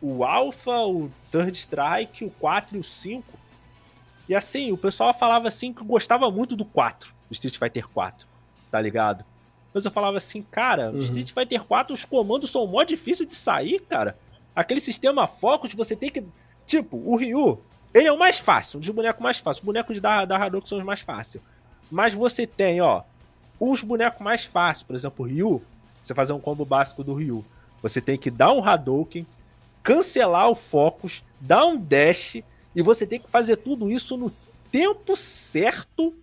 o Alpha, o Third Strike, o 4 e o 5. E assim, o pessoal falava assim que gostava muito do 4, do Street Fighter 4, tá ligado? Mas eu falava assim, cara, uhum. Street Fighter 4, os comandos são mó difícil de sair, cara. Aquele sistema Focus, você tem que. Tipo, o Ryu, ele é o mais fácil, um dos bonecos mais fáceis. Os bonecos da, da Hadouken são os mais fáceis. Mas você tem, ó, os bonecos mais fáceis, por exemplo, o Ryu, você fazer um combo básico do Ryu. Você tem que dar um Hadouken, cancelar o Focus, dar um dash, e você tem que fazer tudo isso no tempo certo,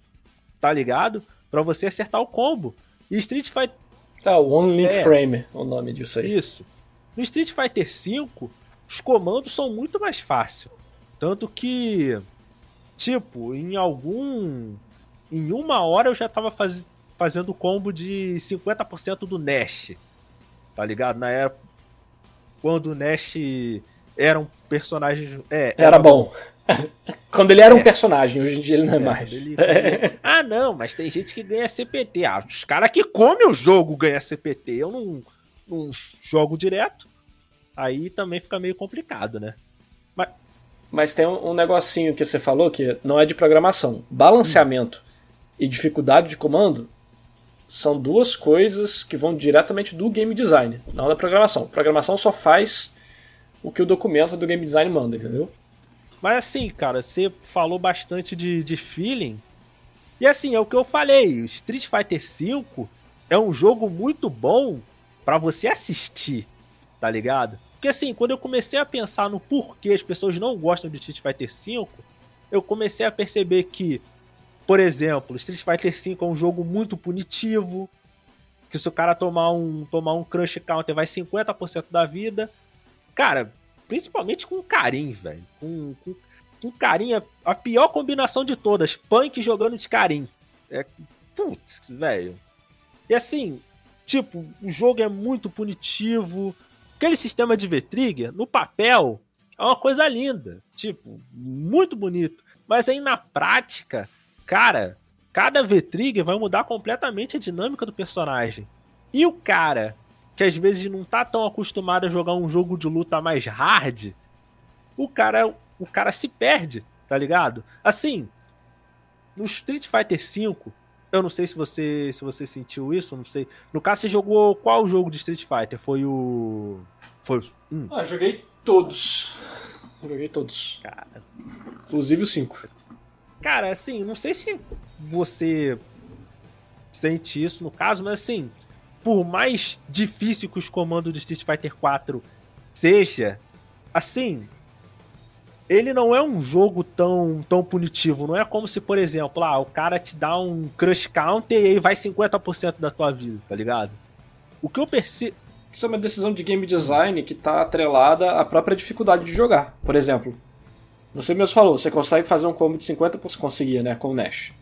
tá ligado? para você acertar o combo. E Street Fighter. Ah, o One Link é, Frame é o nome disso aí. Isso. No Street Fighter V, os comandos são muito mais fáceis. Tanto que, tipo, em algum. Em uma hora eu já tava faz... fazendo combo de 50% do Nash. Tá ligado? Na época. Quando o Nash era um personagem. É, era, era bom. Quando ele era é. um personagem, hoje em dia ele não é, é mais. Ele... ah, não, mas tem gente que ganha CPT. Ah, os caras que comem o jogo ganham CPT. Eu não, não jogo direto. Aí também fica meio complicado, né? Mas, mas tem um, um negocinho que você falou que não é de programação. Balanceamento hum. e dificuldade de comando são duas coisas que vão diretamente do game design, não da programação. Programação só faz o que o documento do game design manda, entendeu? Mas assim, cara, você falou bastante de, de feeling. E assim, é o que eu falei, Street Fighter V, é um jogo muito bom para você assistir, tá ligado? Porque assim, quando eu comecei a pensar no porquê as pessoas não gostam de Street Fighter V, eu comecei a perceber que, por exemplo, Street Fighter V é um jogo muito punitivo, que se o cara tomar um, tomar um crush counter vai 50% da vida. Cara, principalmente com carinho, velho. Com, com, com a pior combinação de todas, punk jogando de carinho. É, putz, velho. E assim, tipo, o jogo é muito punitivo. Aquele sistema de V-Trigger, no papel, é uma coisa linda. Tipo, muito bonito. Mas aí na prática, cara, cada V-Trigger vai mudar completamente a dinâmica do personagem. E o cara, que às vezes não tá tão acostumado a jogar um jogo de luta mais hard, o cara, o cara se perde, tá ligado? Assim, no Street Fighter V, eu não sei se você se você sentiu isso, não sei. No caso, você jogou qual jogo de Street Fighter? Foi o. Foi. Hum. Ah, joguei todos. Joguei todos. Cara. Inclusive o 5. Cara, assim, não sei se você sente isso no caso, mas assim, por mais difícil que os comandos do Street Fighter 4 seja, assim, ele não é um jogo tão, tão punitivo. Não é como se, por exemplo, ah, o cara te dá um crush counter e aí vai 50% da tua vida, tá ligado? O que eu percebo. Isso é uma decisão de game design que tá atrelada à própria dificuldade de jogar. Por exemplo, você mesmo falou, você consegue fazer um combo de 50%, conseguia, né, com o Nash.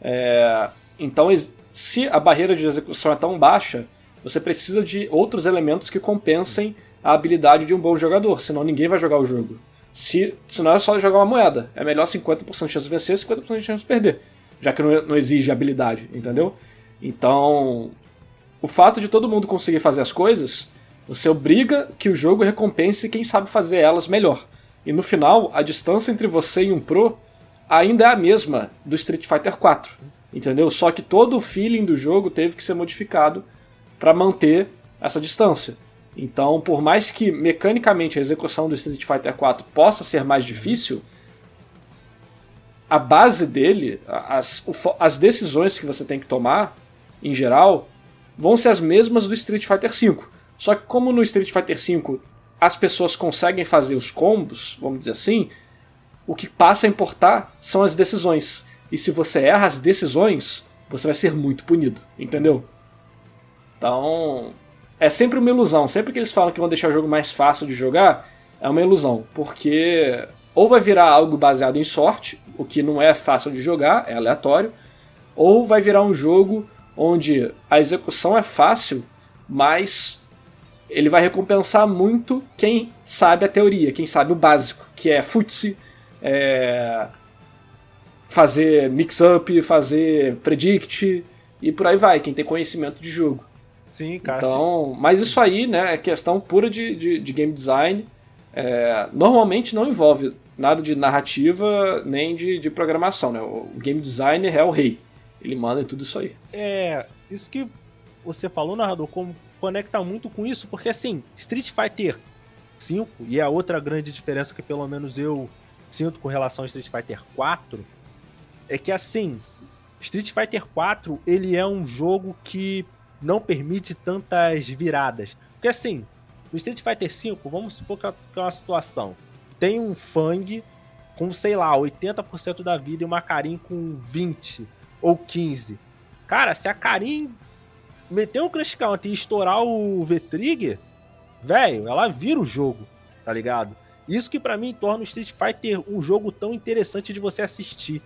É... Então, se a barreira de execução é tão baixa, você precisa de outros elementos que compensem a habilidade de um bom jogador, senão ninguém vai jogar o jogo. Se, se não é só jogar uma moeda, é melhor 50% de chance de vencer e 50% de chance de perder, já que não, não exige habilidade, entendeu? Então, o fato de todo mundo conseguir fazer as coisas, você obriga que o jogo recompense quem sabe fazer elas melhor. E no final, a distância entre você e um pro ainda é a mesma do Street Fighter 4, entendeu? Só que todo o feeling do jogo teve que ser modificado para manter essa distância. Então, por mais que mecanicamente a execução do Street Fighter 4 possa ser mais difícil, a base dele, as, as decisões que você tem que tomar, em geral, vão ser as mesmas do Street Fighter 5. Só que como no Street Fighter 5 as pessoas conseguem fazer os combos, vamos dizer assim, o que passa a importar são as decisões. E se você erra as decisões, você vai ser muito punido, entendeu? Então, é sempre uma ilusão. Sempre que eles falam que vão deixar o jogo mais fácil de jogar, é uma ilusão. Porque ou vai virar algo baseado em sorte, o que não é fácil de jogar, é aleatório, ou vai virar um jogo onde a execução é fácil, mas ele vai recompensar muito quem sabe a teoria, quem sabe o básico, que é futsi, é fazer mix-up, fazer predict e por aí vai, quem tem conhecimento de jogo. Sim, cara. Então, mas isso aí, né, é questão pura de, de, de game design. É, normalmente não envolve nada de narrativa nem de, de programação, né? O game designer é o rei. Ele manda em tudo isso aí. É, isso que você falou, narrador, como conecta muito com isso, porque assim, Street Fighter 5, e é a outra grande diferença que pelo menos eu sinto com relação a Street Fighter 4, é que assim, Street Fighter 4, ele é um jogo que não permite tantas viradas. Porque assim, no Street Fighter V, vamos supor que é uma situação. Tem um Fang com, sei lá, 80% da vida e uma Karin com 20 ou 15. Cara, se a Karin meter um Crash Counter e estourar o V-Trigger, velho, ela vira o jogo, tá ligado? Isso que para mim torna o Street Fighter um jogo tão interessante de você assistir.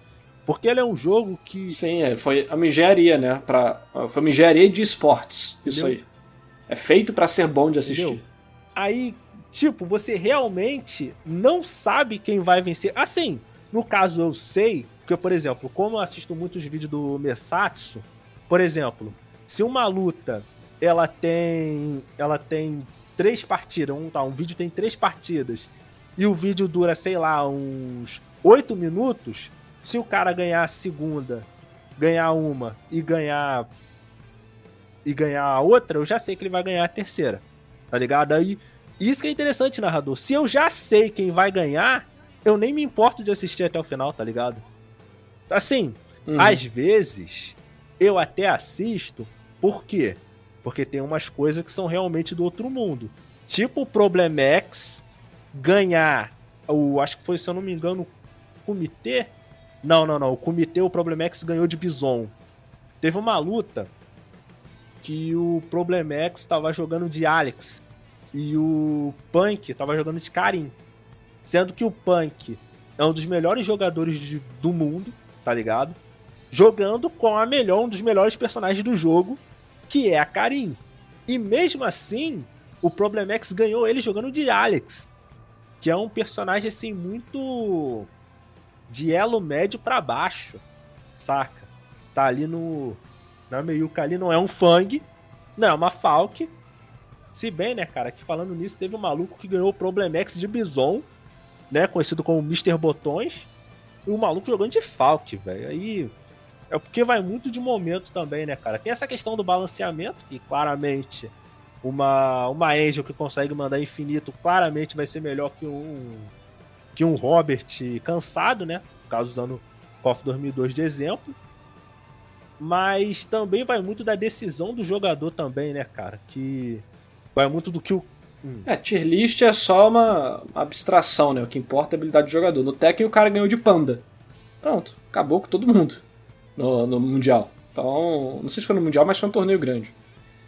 Porque ele é um jogo que. Sim, é, foi uma engenharia, né? Pra, foi uma engenharia de esportes. Isso Entendeu? aí. É feito para ser bom de assistir. Entendeu? Aí, tipo, você realmente não sabe quem vai vencer. Assim, no caso eu sei, porque, por exemplo, como eu assisto muitos vídeos do Mesatsu, por exemplo, se uma luta ela tem. Ela tem três partidas, um, tá, um vídeo tem três partidas, e o vídeo dura, sei lá, uns oito minutos, se o cara ganhar a segunda, ganhar uma e ganhar e ganhar a outra, eu já sei que ele vai ganhar a terceira. Tá ligado? Aí isso que é interessante, narrador. Se eu já sei quem vai ganhar, eu nem me importo de assistir até o final, tá ligado? Assim, uhum. às vezes eu até assisto Por quê? Porque tem umas coisas que são realmente do outro mundo. Tipo o Problemex ganhar o. Acho que foi, se eu não me engano, o Comitê. Não, não, não. O Comitê, o Problemex ganhou de Bison. Teve uma luta que o Problemex estava jogando de Alex e o Punk estava jogando de Karim. Sendo que o Punk é um dos melhores jogadores de, do mundo, tá ligado? Jogando com a melhor, um dos melhores personagens do jogo, que é a Karim. E mesmo assim, o Problemex ganhou ele jogando de Alex, que é um personagem assim muito de elo médio para baixo, saca? Tá ali no na meiuca ali não é um Fang, não é uma Falk. Se bem, né, cara, que falando nisso, teve um maluco que ganhou o Problemex de Bison, né, conhecido como Mr. Botões, e o maluco jogando de Falk, velho. Aí é porque vai muito de momento também, né, cara? Tem essa questão do balanceamento, que claramente uma, uma Angel que consegue mandar infinito claramente vai ser melhor que um que um Robert cansado, né? No caso, usando KOF 2002 de exemplo. Mas também vai muito da decisão do jogador também, né, cara? Que vai muito do que o. Hum. É, tier list é só uma abstração, né? O que importa é a habilidade do jogador. No Tekken o cara ganhou de panda. Pronto, acabou com todo mundo no, no Mundial. Então, não sei se foi no Mundial, mas foi um torneio grande.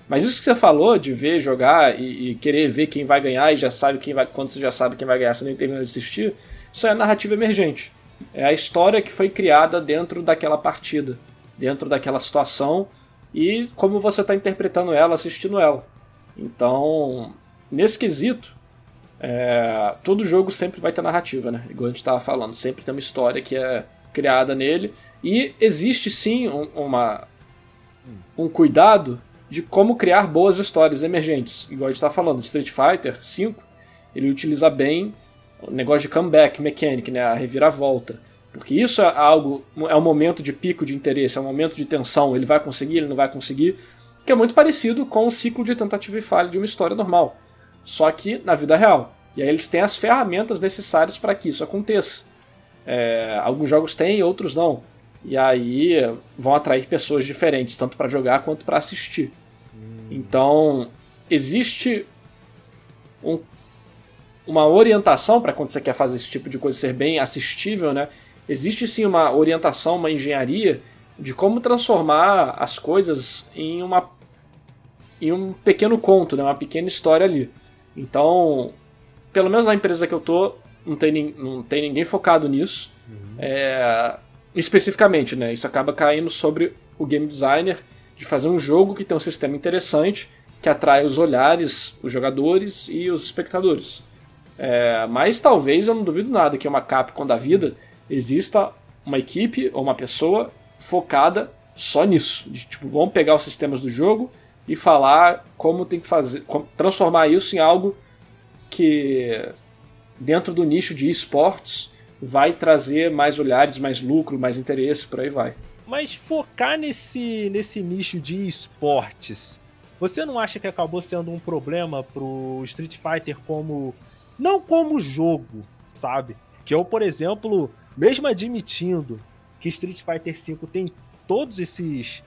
Mas isso que você falou de ver, jogar e, e, querer ver quem vai ganhar e já sabe quem vai. Quando você já sabe quem vai ganhar, você nem termina de assistir, isso é narrativa emergente. É a história que foi criada dentro daquela partida dentro daquela situação e como você está interpretando ela, assistindo ela. Então, nesse quesito, é, todo jogo sempre vai ter narrativa, né? Igual a gente estava falando, sempre tem uma história que é criada nele e existe sim um, uma, um cuidado de como criar boas histórias emergentes. Igual a gente estava falando, Street Fighter V, ele utiliza bem o negócio de comeback mechanic, né? A reviravolta. Porque isso é algo, é um momento de pico de interesse, é um momento de tensão. Ele vai conseguir, ele não vai conseguir. Que é muito parecido com o ciclo de tentativa e falha de uma história normal. Só que na vida real. E aí eles têm as ferramentas necessárias para que isso aconteça. É, alguns jogos têm, outros não. E aí vão atrair pessoas diferentes, tanto para jogar quanto para assistir. Hum. Então, existe um, uma orientação para quando você quer fazer esse tipo de coisa ser bem assistível, né? existe sim uma orientação, uma engenharia de como transformar as coisas em uma em um pequeno conto, né, uma pequena história ali. Então, pelo menos na empresa que eu tô, não tem, não tem ninguém focado nisso. Uhum. É, especificamente, né? Isso acaba caindo sobre o game designer de fazer um jogo que tem um sistema interessante, que atrai os olhares, os jogadores e os espectadores. É, mas talvez eu não duvido nada que uma Capcom da vida exista uma equipe ou uma pessoa focada só nisso. De, tipo, vamos pegar os sistemas do jogo e falar como tem que fazer, transformar isso em algo que dentro do nicho de esportes vai trazer mais olhares, mais lucro, mais interesse, por aí vai. Mas focar nesse, nesse nicho de esportes, você não acha que acabou sendo um problema pro Street Fighter como. Não como jogo, sabe? Que eu, por exemplo, mesmo admitindo que Street Fighter V tem todos esses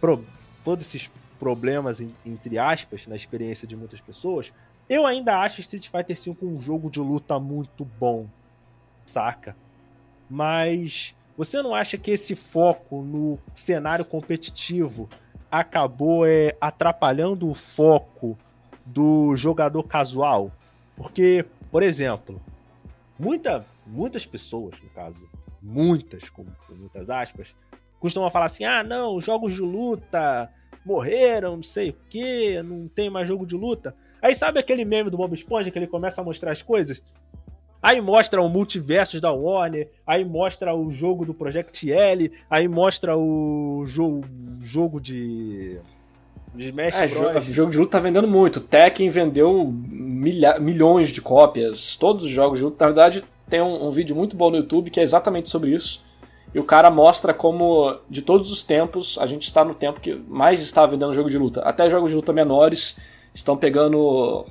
pro, todos esses problemas entre aspas na experiência de muitas pessoas, eu ainda acho Street Fighter V um jogo de luta muito bom, saca? Mas você não acha que esse foco no cenário competitivo acabou é, atrapalhando o foco do jogador casual? Porque, por exemplo, muita, muitas pessoas, no caso, muitas, com, com muitas aspas, costumam falar assim: ah, não, jogos de luta morreram, não sei o que, não tem mais jogo de luta. Aí sabe aquele meme do Bob Esponja que ele começa a mostrar as coisas? Aí mostra o multiversos da Warner, aí mostra o jogo do Project L, aí mostra o jogo, jogo de. de Smash é, Bros. jogo de luta tá vendendo muito. Tekken vendeu milha, milhões de cópias. Todos os jogos de luta, na verdade, tem um, um, vídeo muito bom no YouTube que é exatamente sobre isso. E o cara mostra como, de todos os tempos, a gente está no tempo que mais está vendendo jogo de luta. Até jogos de luta menores estão pegando.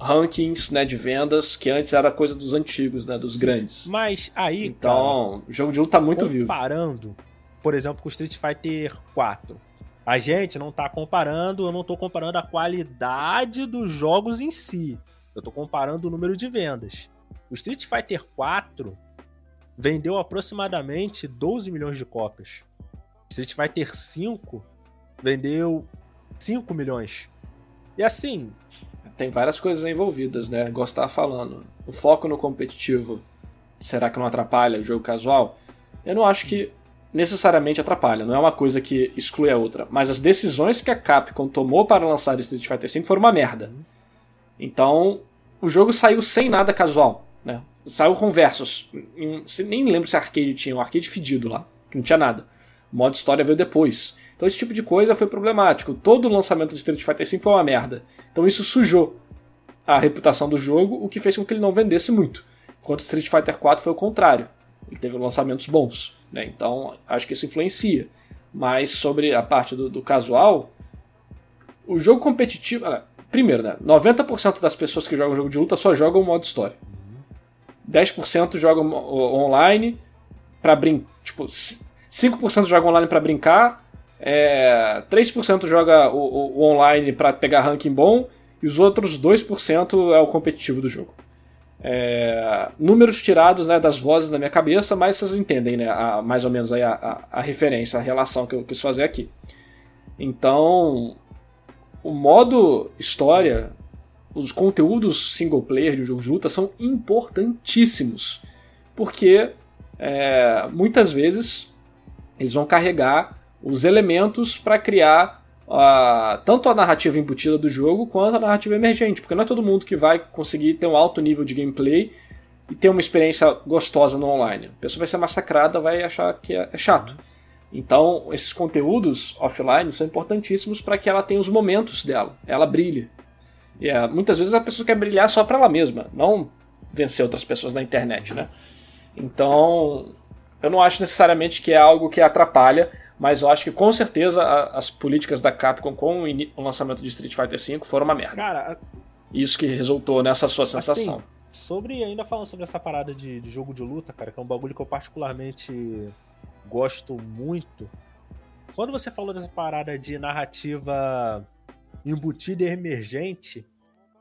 Rankings né, de vendas que antes era coisa dos antigos, né, dos Sim, grandes. Mas aí, então, o jogo de luta tá muito comparando, vivo. Comparando, por exemplo, com o Street Fighter 4. A gente não tá comparando, eu não tô comparando a qualidade dos jogos em si. Eu tô comparando o número de vendas. O Street Fighter 4 vendeu aproximadamente 12 milhões de cópias. Street Fighter 5 vendeu 5 milhões. E assim. Tem várias coisas envolvidas, né? Gostar falando. O foco no competitivo, será que não atrapalha o jogo casual? Eu não acho que necessariamente atrapalha, não é uma coisa que exclui a outra. Mas as decisões que a Capcom tomou para lançar Street Fighter V foram uma merda. Então, o jogo saiu sem nada casual, né? Saiu com versos. Nem lembro se arcade tinha, um arcade fedido lá, que não tinha nada. Modo história veio depois. Então esse tipo de coisa foi problemático. Todo o lançamento do Street Fighter V foi uma merda. Então isso sujou a reputação do jogo, o que fez com que ele não vendesse muito. Enquanto Street Fighter 4 foi o contrário. Ele teve lançamentos bons. Né? Então acho que isso influencia. Mas sobre a parte do, do casual, o jogo competitivo. Primeiro, né? 90% das pessoas que jogam jogo de luta só jogam o modo história. 10% jogam online para brincar. Tipo, 5% joga online para brincar, é, 3% joga o, o, o online para pegar ranking bom e os outros 2% é o competitivo do jogo. É, números tirados né, das vozes da minha cabeça, mas vocês entendem né, a, mais ou menos aí a, a, a, referência, a relação que eu quis fazer aqui. Então, o modo história, os conteúdos single player de um jogo de luta são importantíssimos, porque é, muitas vezes eles vão carregar os elementos para criar tanto a narrativa embutida do jogo quanto a narrativa emergente, porque não é todo mundo que vai conseguir ter um alto nível de gameplay e ter uma experiência gostosa no online. A pessoa vai ser massacrada, vai achar que é, é chato. Então, esses conteúdos offline são importantíssimos para que ela tenha os momentos dela, ela brilhe. E é, muitas vezes a pessoa quer brilhar só para ela mesma, não vencer outras pessoas na internet, né? Então, eu não acho necessariamente que é algo que atrapalha, mas eu acho que com certeza as políticas da Capcom com o lançamento de Street Fighter V foram uma merda. Cara, isso que resultou nessa sua sensação. Assim, sobre ainda falando sobre essa parada de, de, jogo de luta, cara, que é um bagulho que eu particularmente gosto muito. Quando você falou dessa parada de narrativa embutida e emergente,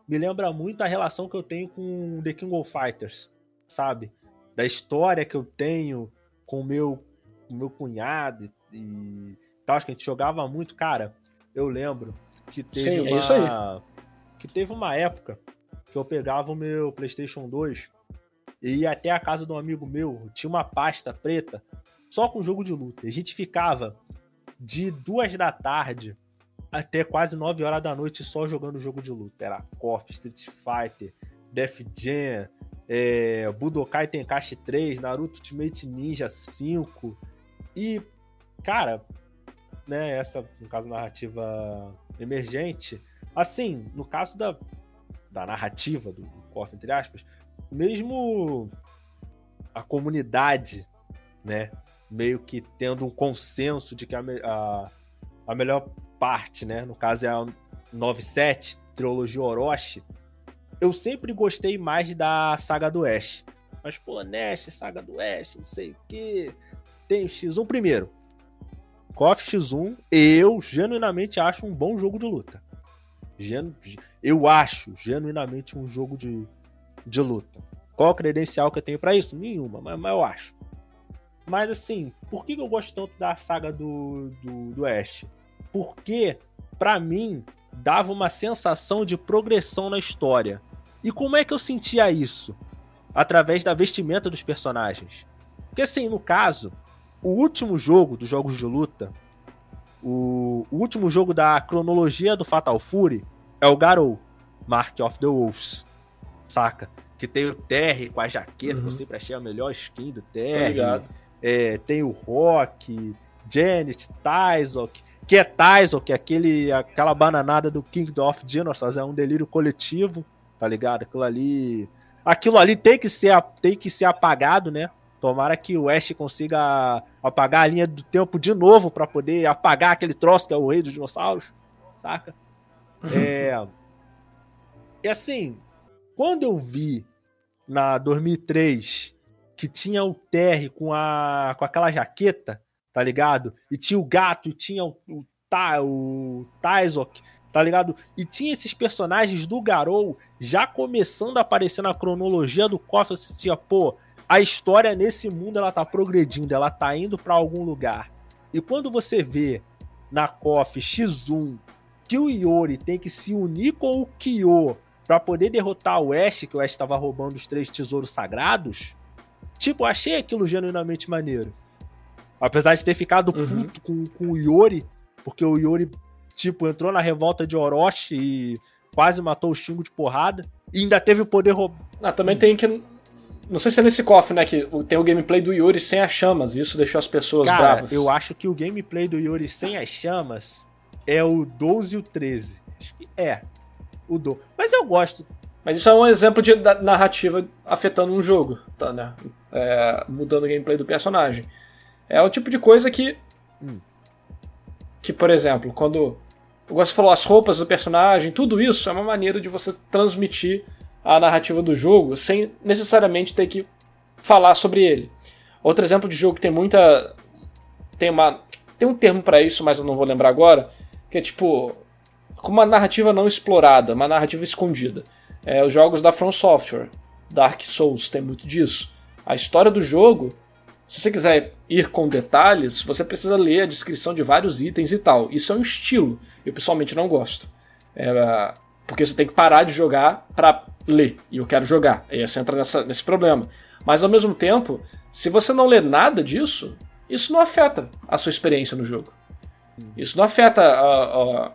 me lembra muito a relação que eu tenho com The King of Fighters, sabe? Da história que eu tenho com o meu, meu cunhado e tal, acho que a gente jogava muito, cara. Eu lembro que teve Sim, é uma. É. Que teve uma época que eu pegava o meu PlayStation 2 e ia até a casa de um amigo meu, tinha uma pasta preta só com jogo de luta. A gente ficava de duas da tarde até quase 9 horas da noite só jogando jogo de luta. Era KOF, Street Fighter, Def Jam, é, Budokai Tenkaichi 3, Naruto Ultimate Ninja 5 e, cara, né, essa, no caso, narrativa emergente, assim, no caso da, da narrativa do, do KOF, entre aspas, mesmo a comunidade, né, meio que tendo um consenso de que a, a, a melhor parte, né, no caso é a 97, trilogia Orochi, eu sempre gostei mais da saga do Ash. Mas, pô, Nash, saga do Ash, não sei o que. Tem o X1 primeiro. KOF X1, eu genuinamente acho um bom jogo de luta. Genu... Eu acho genuinamente um jogo de, de luta. Qual a credencial que eu tenho para isso? Nenhuma, mas, mas, eu acho. Mas assim, por que eu gosto tanto da saga do, do, do Ash? Porque, para mim, dava uma sensação de progressão na história. E como é que eu sentia isso? Através da vestimenta dos personagens. Porque assim, no caso, o último jogo dos jogos de luta, o, o último jogo da cronologia do Fatal Fury é o Garou, Mark of the Wolves. Saca? Que tem o Terry com a jaqueta, uhum. que eu sempre achei a melhor skin do Terry. É, tem o Rock, Janet, Tyzok, que é Tyzok, é aquele, aquela bananada do King of Dinosaurs, é um delírio coletivo tá ligado? Aquilo ali. Aquilo ali tem que ser, tem que ser apagado, né? Tomara que o Ash consiga apagar a linha do tempo de novo para poder apagar aquele troço que é o rei dos dinossauros, saca? é. E assim, quando eu vi na 2003 que tinha o Terry com, a, com aquela jaqueta, tá ligado? E tinha o gato, e tinha o, o o tá ligado? E tinha esses personagens do Garou já começando a aparecer na cronologia do KOF, você tinha, pô, a história nesse mundo ela tá progredindo, ela tá indo para algum lugar. E quando você vê na KOF X1 que o Iori tem que se unir com o Kyo para poder derrotar o Ash, que o Ash estava roubando os três tesouros sagrados, tipo, achei aquilo genuinamente maneiro. Apesar de ter ficado uhum. puto com, com o Iori, porque o Iori, tipo, entrou na revolta de Orochi e quase matou o Shingo de porrada. E ainda teve o poder roubar. Ah, também tem que. Não sei se é nesse cofre, né? Que tem o gameplay do Yuri sem as chamas. E isso deixou as pessoas Cara, bravas. Eu acho que o gameplay do Yuri sem as chamas é o 12 e o 13. Acho que é. O do. Mas eu gosto. Mas isso é um exemplo de narrativa afetando um jogo, tá, né? É, mudando o gameplay do personagem. É o tipo de coisa que. Hum. Que, por exemplo, quando. Você falou as roupas do personagem, tudo isso é uma maneira de você transmitir a narrativa do jogo sem necessariamente ter que falar sobre ele. Outro exemplo de jogo que tem muita. Tem uma. Tem um termo para isso, mas eu não vou lembrar agora. Que é tipo. Com uma narrativa não explorada, uma narrativa escondida. É, os jogos da From Software. Dark Souls tem muito disso. A história do jogo se você quiser ir com detalhes, você precisa ler a descrição de vários itens e tal. Isso é um estilo. Eu pessoalmente não gosto. É, porque você tem que parar de jogar para ler. E eu quero jogar. Aí você entra nessa, nesse problema. Mas ao mesmo tempo, se você não lê nada disso, isso não afeta a sua experiência no jogo. Isso não afeta a, a,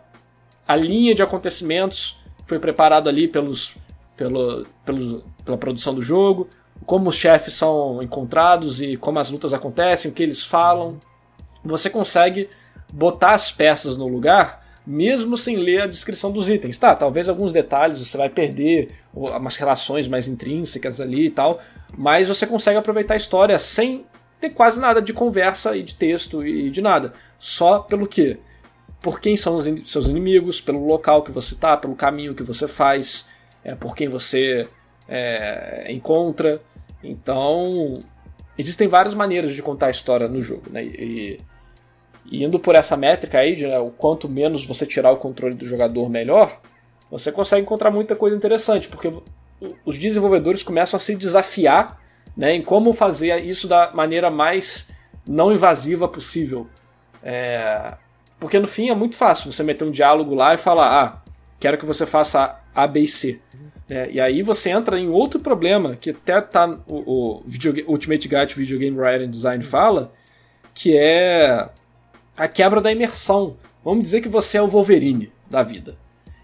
a linha de acontecimentos que foi preparado ali pelos, pelo, pelos, pela produção do jogo como os chefes são encontrados e como as lutas acontecem, o que eles falam. Você consegue botar as peças no lugar mesmo sem ler a descrição dos itens. Tá, talvez alguns detalhes você vai perder, umas relações mais intrínsecas ali e tal, mas você consegue aproveitar a história sem ter quase nada de conversa e de texto e de nada. Só pelo quê? Por quem são os in seus inimigos, pelo local que você tá, pelo caminho que você faz, é, por quem você é, encontra. Então, existem várias maneiras de contar a história no jogo, né? E, e indo por essa métrica aí, de né, o quanto menos você tirar o controle do jogador, melhor, você consegue encontrar muita coisa interessante, porque os desenvolvedores começam a se desafiar né, em como fazer isso da maneira mais não invasiva possível. É... Porque no fim é muito fácil você meter um diálogo lá e falar: ah, quero que você faça A, B e C. É, e aí você entra em outro problema, que até tá o, o Ultimate Guide Videogame Writing Design fala, que é a quebra da imersão. Vamos dizer que você é o Wolverine da vida.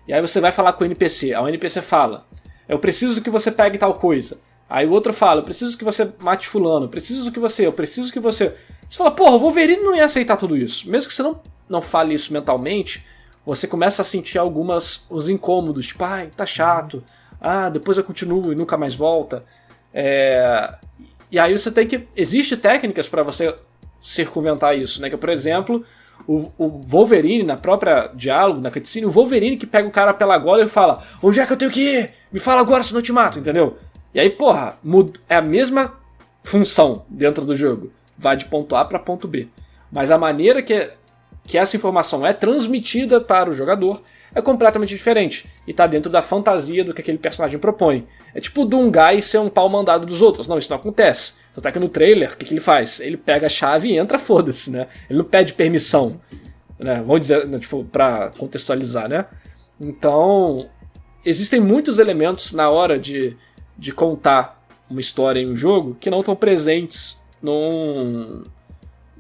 E aí você vai falar com o NPC. A NPC fala: Eu preciso que você pegue tal coisa. Aí o outro fala: Eu preciso que você mate fulano. Eu preciso que você. Eu preciso que você. Você fala: Porra, o Wolverine não ia aceitar tudo isso. Mesmo que você não, não fale isso mentalmente, você começa a sentir algumas os incômodos. Tipo, ai, tá chato ah, depois eu continuo e nunca mais volta. É... E aí você tem que. Existem técnicas para você circunventar isso, né? Que, por exemplo, o, o, Wolverine, na própria diálogo, na cutscene, o Wolverine que pega o cara pela gola e fala: Onde é que eu tenho que ir? Me fala agora, senão eu te mato, entendeu? E aí, porra, é a mesma função dentro do jogo. Vai de ponto A para ponto B. Mas a maneira que, que essa informação é transmitida para o jogador é completamente diferente. E tá dentro da fantasia do que aquele personagem propõe. É tipo o Dungai ser um pau mandado dos outros. Não, isso não acontece. Tanto é que no trailer, o que, que ele faz? Ele pega a chave e entra, foda-se, né? Ele não pede permissão. Né? Vamos dizer, né, tipo, contextualizar, né? Então, existem muitos elementos na hora de, de contar uma história em um jogo que não estão presentes num,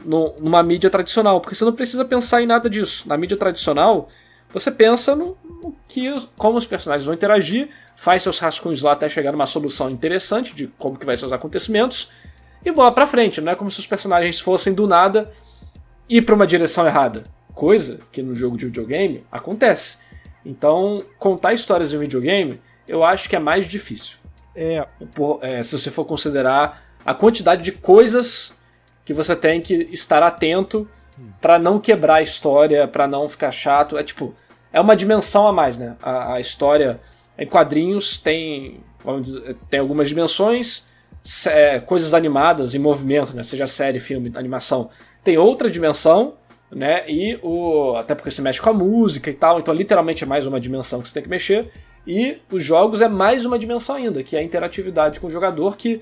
num, numa mídia tradicional, porque você não precisa pensar em nada disso. Na mídia tradicional, você pensa no, no que como os personagens vão interagir, faz seus rascunhos lá até chegar numa solução interessante de como que vai ser os acontecimentos e bola para frente, não é como se os personagens fossem do nada ir para uma direção errada, coisa que no jogo de videogame acontece. Então, contar histórias em videogame, eu acho que é mais difícil. É. Por, é, se você for considerar a quantidade de coisas que você tem que estar atento para não quebrar a história, para não ficar chato. É tipo, é uma dimensão a mais, né? A, a história em quadrinhos tem, dizer, tem algumas dimensões, é, coisas animadas em movimento, né? Seja série, filme, animação. Tem outra dimensão né? E o. Até porque você mexe com a música e tal, então literalmente é mais uma dimensão que você tem que mexer. E os jogos é mais uma dimensão ainda, que é a interatividade com o jogador, que,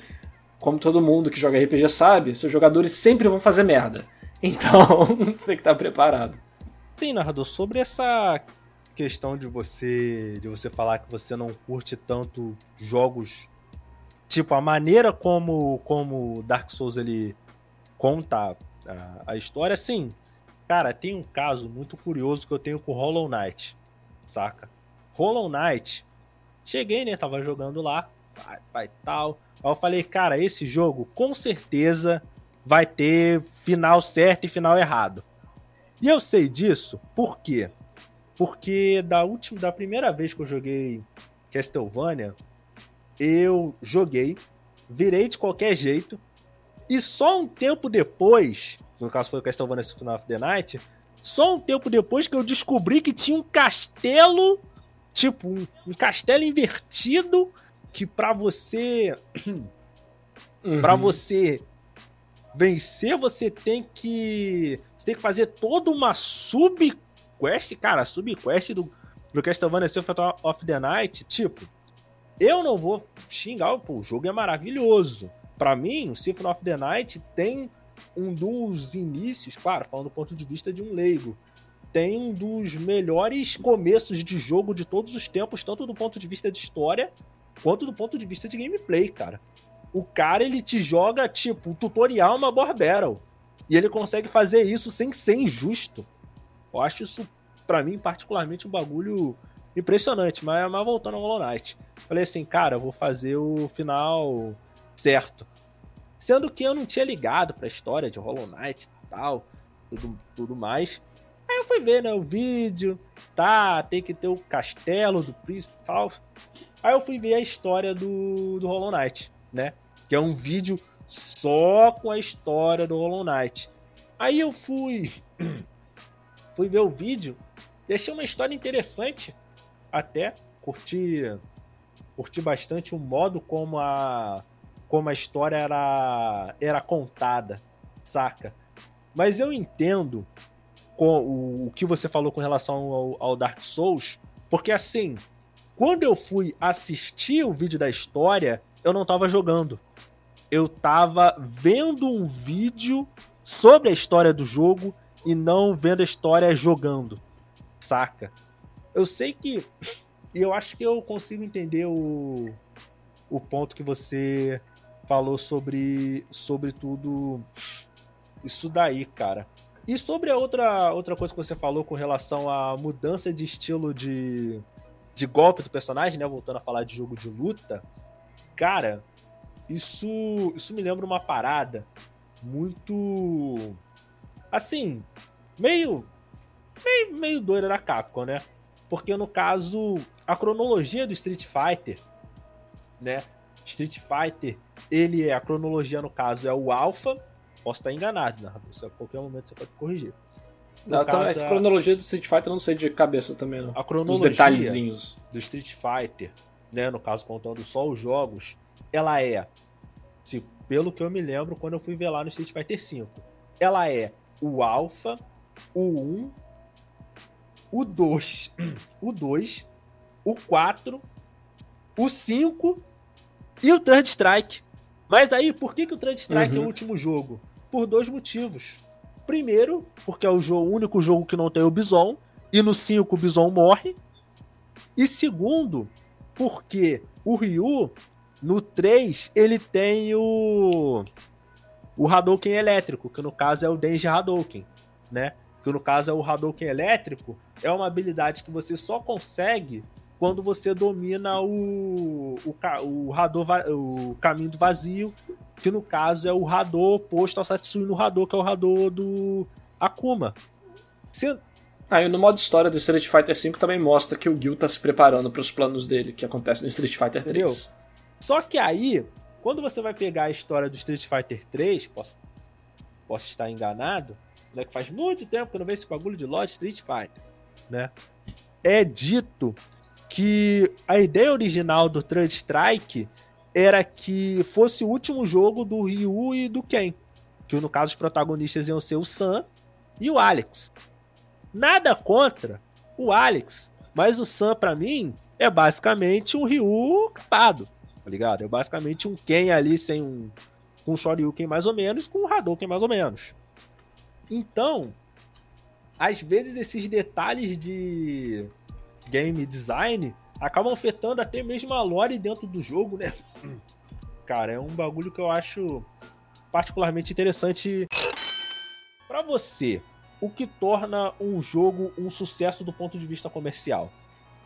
como todo mundo que joga RPG sabe, seus jogadores sempre vão fazer merda. Então, tem que estar preparado. Sim, narrador, sobre essa questão de você de você falar que você não curte tanto jogos tipo a maneira como como Dark Souls ele conta a, a história, sim. Cara, tem um caso muito curioso que eu tenho com Hollow Knight, saca? Hollow Knight, cheguei, né? Tava jogando lá, pai, pai tal. Aí eu falei, cara, esse jogo com certeza vai ter final certo e final errado. E eu sei disso, por quê? Porque da última, da primeira vez que eu joguei Castlevania, eu joguei, virei de qualquer jeito, e só um tempo depois, no caso foi o Castlevania Symphony of the Night, só um tempo depois que eu descobri que tinha um castelo Tipo, um, um castelo invertido que para você. Uhum. para você vencer, você tem que. Você tem que fazer toda uma subquest, cara, subquest do, do Castlevania Symphony of the Night. Tipo, eu não vou xingar, pô, o jogo é maravilhoso. Para mim, o Symphony of the Night tem um dos inícios, claro, falando do ponto de vista de um leigo, tem um dos melhores começos de jogo de todos os tempos, tanto do ponto de vista de história quanto do ponto de vista de gameplay, cara. O cara ele te joga tipo um tutorial uma Boar Battle. E ele consegue fazer isso sem ser injusto. Eu acho isso, para mim, particularmente, um bagulho impressionante. Mas, mas voltando ao Hollow Knight. Falei assim, cara, eu vou fazer o final certo. Sendo que eu não tinha ligado pra história de Hollow Knight e tal, tudo, tudo mais. Aí eu fui ver, né, o vídeo, tá, tem que ter o castelo do príncipe e tal. Aí eu fui ver a história do, do Hollow Knight, né? Que é um vídeo só com a história do Hollow Knight. Aí eu fui fui ver o vídeo, deixei uma história interessante até, curti curti bastante o modo como a como a história era era contada, saca? Mas eu entendo com o, o que você falou com relação ao, ao Dark Souls, porque assim, quando eu fui assistir o vídeo da história, eu não tava jogando. Eu tava vendo um vídeo sobre a história do jogo e não vendo a história jogando. Saca? Eu sei que. E eu acho que eu consigo entender o, o ponto que você falou sobre, sobre tudo isso daí, cara. E sobre a outra, outra coisa que você falou com relação à mudança de estilo de, de golpe do personagem, né? Voltando a falar de jogo de luta, cara, isso, isso me lembra uma parada muito. Assim, meio. meio, meio doida da Capcom, né? Porque no caso, a cronologia do Street Fighter, né? Street Fighter, ele é a cronologia no caso é o Alpha, Posso estar enganado, narrador. a qualquer momento você pode corrigir. Não, então, essa a... cronologia do Street Fighter eu não sei de cabeça também, não. A cronologia Os detalhezinhos. do Street Fighter, né, no caso contando só os jogos, ela é, se, pelo que eu me lembro quando eu fui ver lá no Street Fighter V, ela é o Alpha, o 1, o 2, o 2, o 4, o 5 e o Third Strike. Mas aí, por que, que o Third Strike uhum. é o último jogo? por dois motivos. Primeiro, porque é o, jogo, único jogo que não tem o Bison, e no 5 o Bison morre. E segundo, porque o Ryu, no 3, ele tem o. O Hadouken elétrico, que no caso é o Denji Hadouken, né? Que no caso é o Hadouken elétrico, é uma habilidade que você só consegue quando você domina o, o, o, Hadou, o caminho do vazio que no caso é o Hadou oposto ao Satsui no Hadou, que é o Hadou do Akuma. Se... Ah, e no modo história do Street Fighter V também mostra que o Gil tá se preparando para os planos dele, que acontece no Street Fighter 3. Entendeu? Só que aí, quando você vai pegar a história do Street Fighter 3, posso, posso estar enganado, né, que faz muito tempo que eu não vejo esse bagulho de Lord Street Fighter, né? É dito que a ideia original do Third Strike era que fosse o último jogo do Ryu e do Ken. Que no caso os protagonistas iam ser o Sam e o Alex. Nada contra o Alex, mas o Sam, para mim, é basicamente um Ryu capado, tá ligado? É basicamente um Ken ali sem um, um Shoryuken mais ou menos, com um Hadouken mais ou menos. Então, às vezes esses detalhes de game design acabam afetando até mesmo a lore dentro do jogo, né? Cara, é um bagulho que eu acho particularmente interessante para você. O que torna um jogo um sucesso do ponto de vista comercial,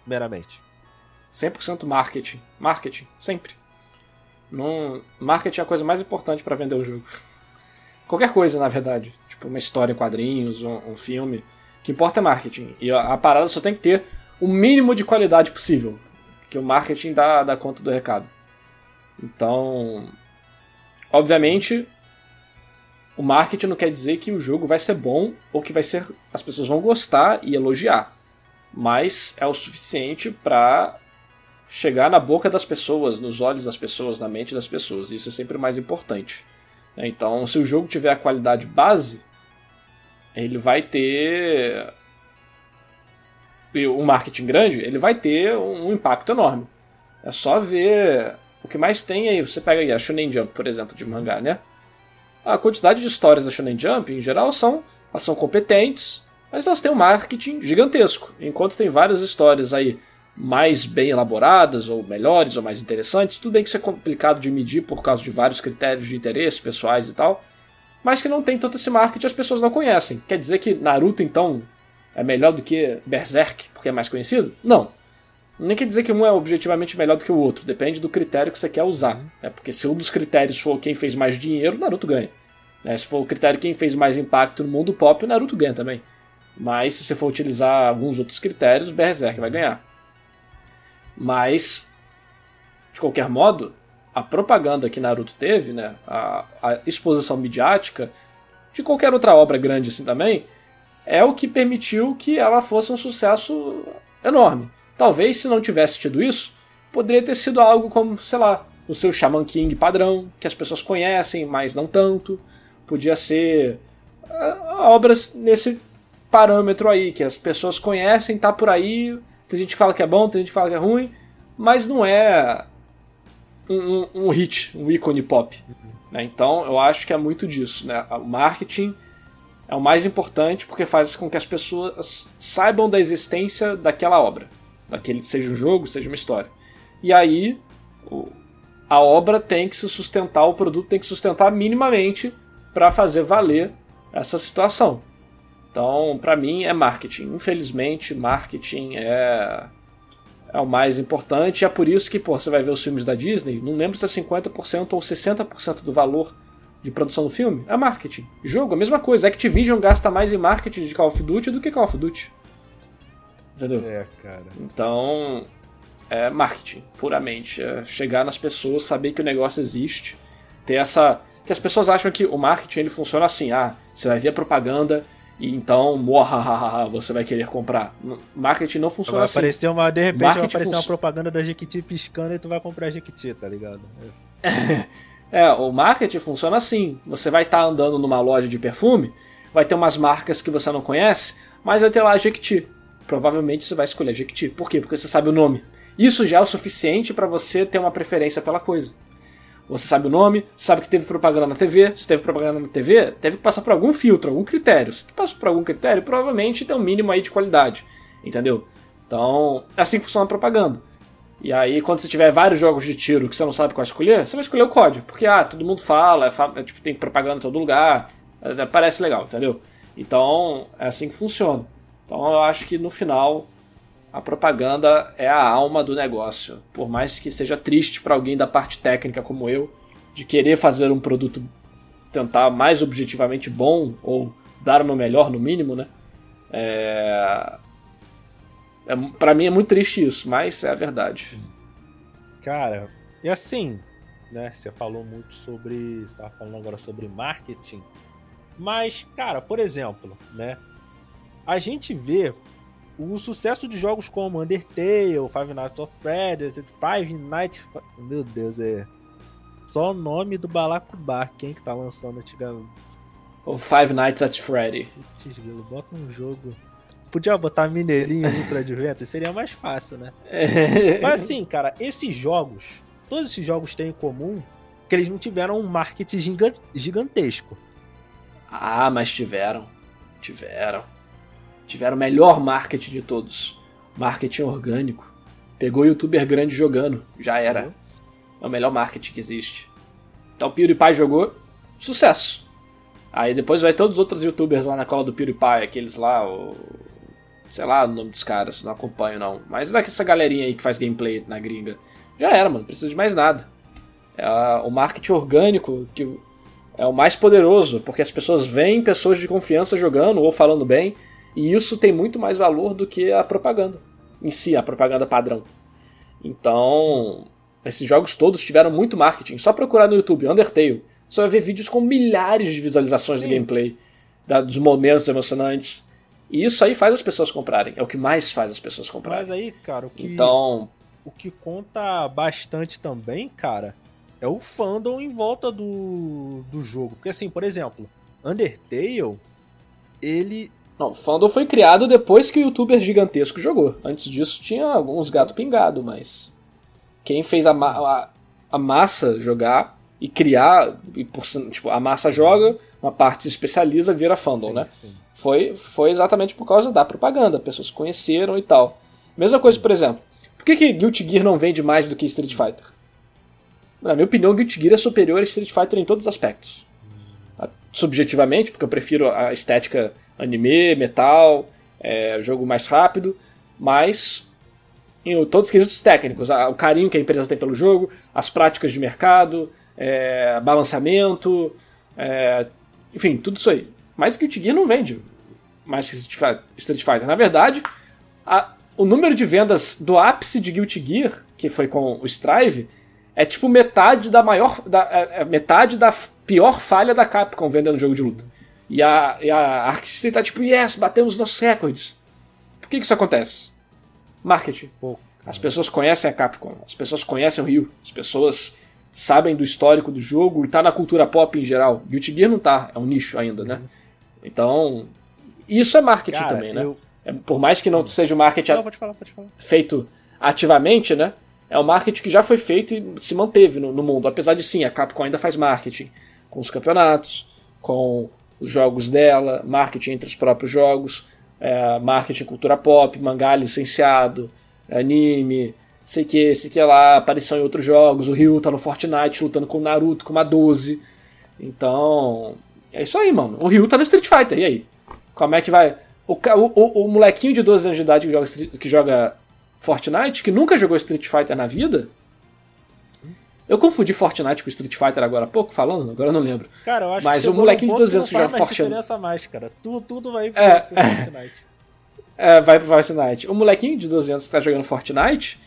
meramente? 100% marketing. Marketing, sempre. Num... Marketing é a coisa mais importante para vender o jogo. Qualquer coisa, na verdade. Tipo, uma história em quadrinhos, um, um filme. O que importa é marketing. E a, a, parada só tem que ter o mínimo de qualidade possível. Que o marketing dá, dá conta do recado. Então. Obviamente, o marketing não quer dizer que o jogo vai ser bom ou que vai ser as pessoas vão gostar e elogiar, mas é o suficiente para chegar na boca das pessoas, nos olhos das pessoas, na mente das pessoas. Isso é sempre mais importante. Né? Então, se o jogo tiver a qualidade base, ele vai ter um marketing grande, ele vai ter um impacto enorme. É só ver o que mais tem aí. Você pega aí a Shonen Jump, por exemplo, de mangá, né? A quantidade de histórias da Shonen Jump, em geral, são, elas são competentes, mas elas têm um marketing gigantesco. Enquanto tem várias histórias aí mais bem elaboradas, ou melhores, ou mais interessantes. Tudo bem que isso é complicado de medir por causa de vários critérios de interesse pessoais e tal, mas que não tem tanto esse marketing as pessoas não conhecem. Quer dizer que Naruto, então, é melhor do que Berserk, porque é mais conhecido? Não. Nem quer dizer que um é objetivamente melhor do que o outro, depende do critério que você quer usar. Né? Porque se um dos critérios for quem fez mais dinheiro, Naruto ganha. Né? Se for o critério quem fez mais impacto no mundo pop, Naruto ganha também. Mas se você for utilizar alguns outros critérios, Berserk vai ganhar. Mas, de qualquer modo, a propaganda que Naruto teve, né, a, a exposição midiática, de qualquer outra obra grande assim também, é o que permitiu que ela fosse um sucesso enorme. Talvez, se não tivesse tido isso, poderia ter sido algo como, sei lá, o seu Shaman King padrão, que as pessoas conhecem, mas não tanto. Podia ser uh, obras nesse parâmetro aí, que as pessoas conhecem, tá por aí, tem gente que fala que é bom, tem gente que fala que é ruim, mas não é um, um, hit, um ícone pop. Né? Então eu acho que é muito disso. Né? O marketing é o mais importante porque faz com que as pessoas saibam da existência daquela obra. Daquele, seja um jogo, seja uma história. E aí a obra tem que se sustentar, o produto tem que sustentar minimamente para fazer valer essa situação. Então, para mim, é marketing. Infelizmente, marketing é, é o mais importante. É por isso que, pô, você vai ver os filmes da Disney, não lembro se é 50% ou 60% do valor de produção do filme é marketing. Jogo, a mesma coisa. Activision gasta mais em marketing de Call of Duty do que Call of Duty. Entendeu? É, cara. Então, é marketing, puramente. É chegar nas pessoas, saber que o negócio existe, ter essa. Que as pessoas acham que o marketing ele funciona assim: ah, você vai ver a propaganda e então, mohahaha, você vai querer comprar. Marketing não funciona vai assim. Aparecer uma, de repente Marketing vai aparecer uma propaganda da Jequiti piscando e tu vai comprar a Jequiti, tá ligado? É. é, o marketing funciona assim. Você vai estar tá andando numa loja de perfume, vai ter umas marcas que você não conhece, mas vai ter lá a Jequiti. Provavelmente você vai escolher a Jequiti. Por quê? Porque você sabe o nome. Isso já é o suficiente para você ter uma preferência pela coisa. Você sabe o nome, sabe que teve propaganda na TV. Se teve propaganda na TV, teve que passar por algum filtro, algum critério. Se passou por algum critério, provavelmente tem um mínimo aí de qualidade. Entendeu? Então, é assim que funciona a propaganda. E aí, quando você tiver vários jogos de tiro que você não sabe qual escolher, você vai escolher o código. Porque, ah, todo mundo fala, é, é, tipo, tem propaganda em todo lugar, é, parece legal, entendeu? Então, é assim que funciona. Então, eu acho que no final, a propaganda é a alma do negócio. Por mais que seja triste para alguém da parte técnica como eu, de querer fazer um produto tentar mais objetivamente bom ou dar o meu melhor no mínimo, né? É... é para mim é muito triste isso, mas é a verdade. Cara, e assim, né? Você falou muito sobre, estava falando agora sobre marketing, mas cara, por exemplo, né? A gente vê o sucesso de jogos como Undertale, Five Nights at Freddy's, Five Nights... Meu Deus, é... Só o nome do Balacobac, quem que tá lançando antigamente. O Five Nights at Freddy. Putz, bota um jogo. Podia botar Mineirinho Ultra Adventure, seria mais fácil, né? Mas assim, cara, esses jogos, todos esses jogos têm em comum que eles não tiveram um marketing gigantesco. Ah, mas tiveram. Tiveram. Tiveram o melhor marketing de todos. Marketing orgânico. Pegou youtuber grande jogando. Já era. Uhum. É o melhor marketing que existe. Então o PewDiePie jogou. Sucesso. Aí depois vai todos os outros youtubers lá na cola do PewDiePie, aqueles lá, o... sei lá o nome dos caras, não acompanho não. Mas dessa galerinha aí que faz gameplay na gringa. Já era, mano, não precisa de mais nada. É o marketing orgânico que é o mais poderoso, porque as pessoas veem pessoas de confiança jogando ou falando bem, e isso tem muito mais valor do que a propaganda em si, a propaganda padrão. Então, esses jogos todos tiveram muito marketing. Só procurar no YouTube Undertale você vai ver vídeos com milhares de visualizações Sim. de gameplay, da, dos momentos emocionantes. E isso aí faz as pessoas comprarem. É o que mais faz as pessoas comprarem. Mas aí, cara, o que, então... o que conta bastante também, cara, é o fandom em volta do, do jogo. Porque assim, por exemplo, Undertale, ele. Não, o fandom foi criado depois que o youtuber gigantesco jogou. Antes disso tinha alguns gato pingado, mas. Quem fez a, a, a massa jogar e criar, e por, tipo, a massa joga, uma parte se especializa, vira fandom, sim, né? Sim. Foi, foi exatamente por causa da propaganda, pessoas conheceram e tal. Mesma coisa, por exemplo, por que, que Guilty Gear não vende mais do que Street Fighter? Na minha opinião, Guilty Gear é superior a Street Fighter em todos os aspectos. Subjetivamente, porque eu prefiro a estética anime, metal, é, jogo mais rápido, mas em todos os quesitos técnicos, o carinho que a empresa tem pelo jogo, as práticas de mercado, é, balanceamento, é, enfim, tudo isso aí. Mas Guilty Gear não vende mais que Street Fighter. Na verdade, a, o número de vendas do ápice de Guilty Gear, que foi com o Strive, é tipo metade da maior. Da, é, é metade da pior falha da Capcom vendendo jogo de luta. E a, e a Arc System tá tipo, yes, batemos nossos recordes. Por que, que isso acontece? Marketing. As pessoas conhecem a Capcom, as pessoas conhecem o Rio, as pessoas sabem do histórico do jogo e tá na cultura pop em geral. Guilty Gear não tá, é um nicho ainda, né? Então, isso é marketing Cara, também, né? Eu... É, por mais que não seja o marketing não, pode falar, pode falar. feito ativamente, né? É um marketing que já foi feito e se manteve no, no mundo. Apesar de sim, a Capcom ainda faz marketing com os campeonatos, com os jogos dela, marketing entre os próprios jogos, é, marketing cultura pop, mangá licenciado, anime, sei que, sei que lá, aparição em outros jogos, o Ryu tá no Fortnite lutando com o Naruto, com uma 12. Então, é isso aí, mano. O Ryu tá no Street Fighter, e aí? Como é que vai... O, o, o molequinho de 12 anos de idade que joga, que joga Fortnite, que nunca jogou Street Fighter na vida... Eu confundi Fortnite com Street Fighter agora há pouco, falando, agora eu não lembro. Cara, eu acho Mas que o molequinho de 12 anos que joga Fortnite. mais, cara. Tudo, tudo vai pro, é, pro Fortnite. É, vai pro Fortnite. O molequinho de 12 anos que tá jogando Fortnite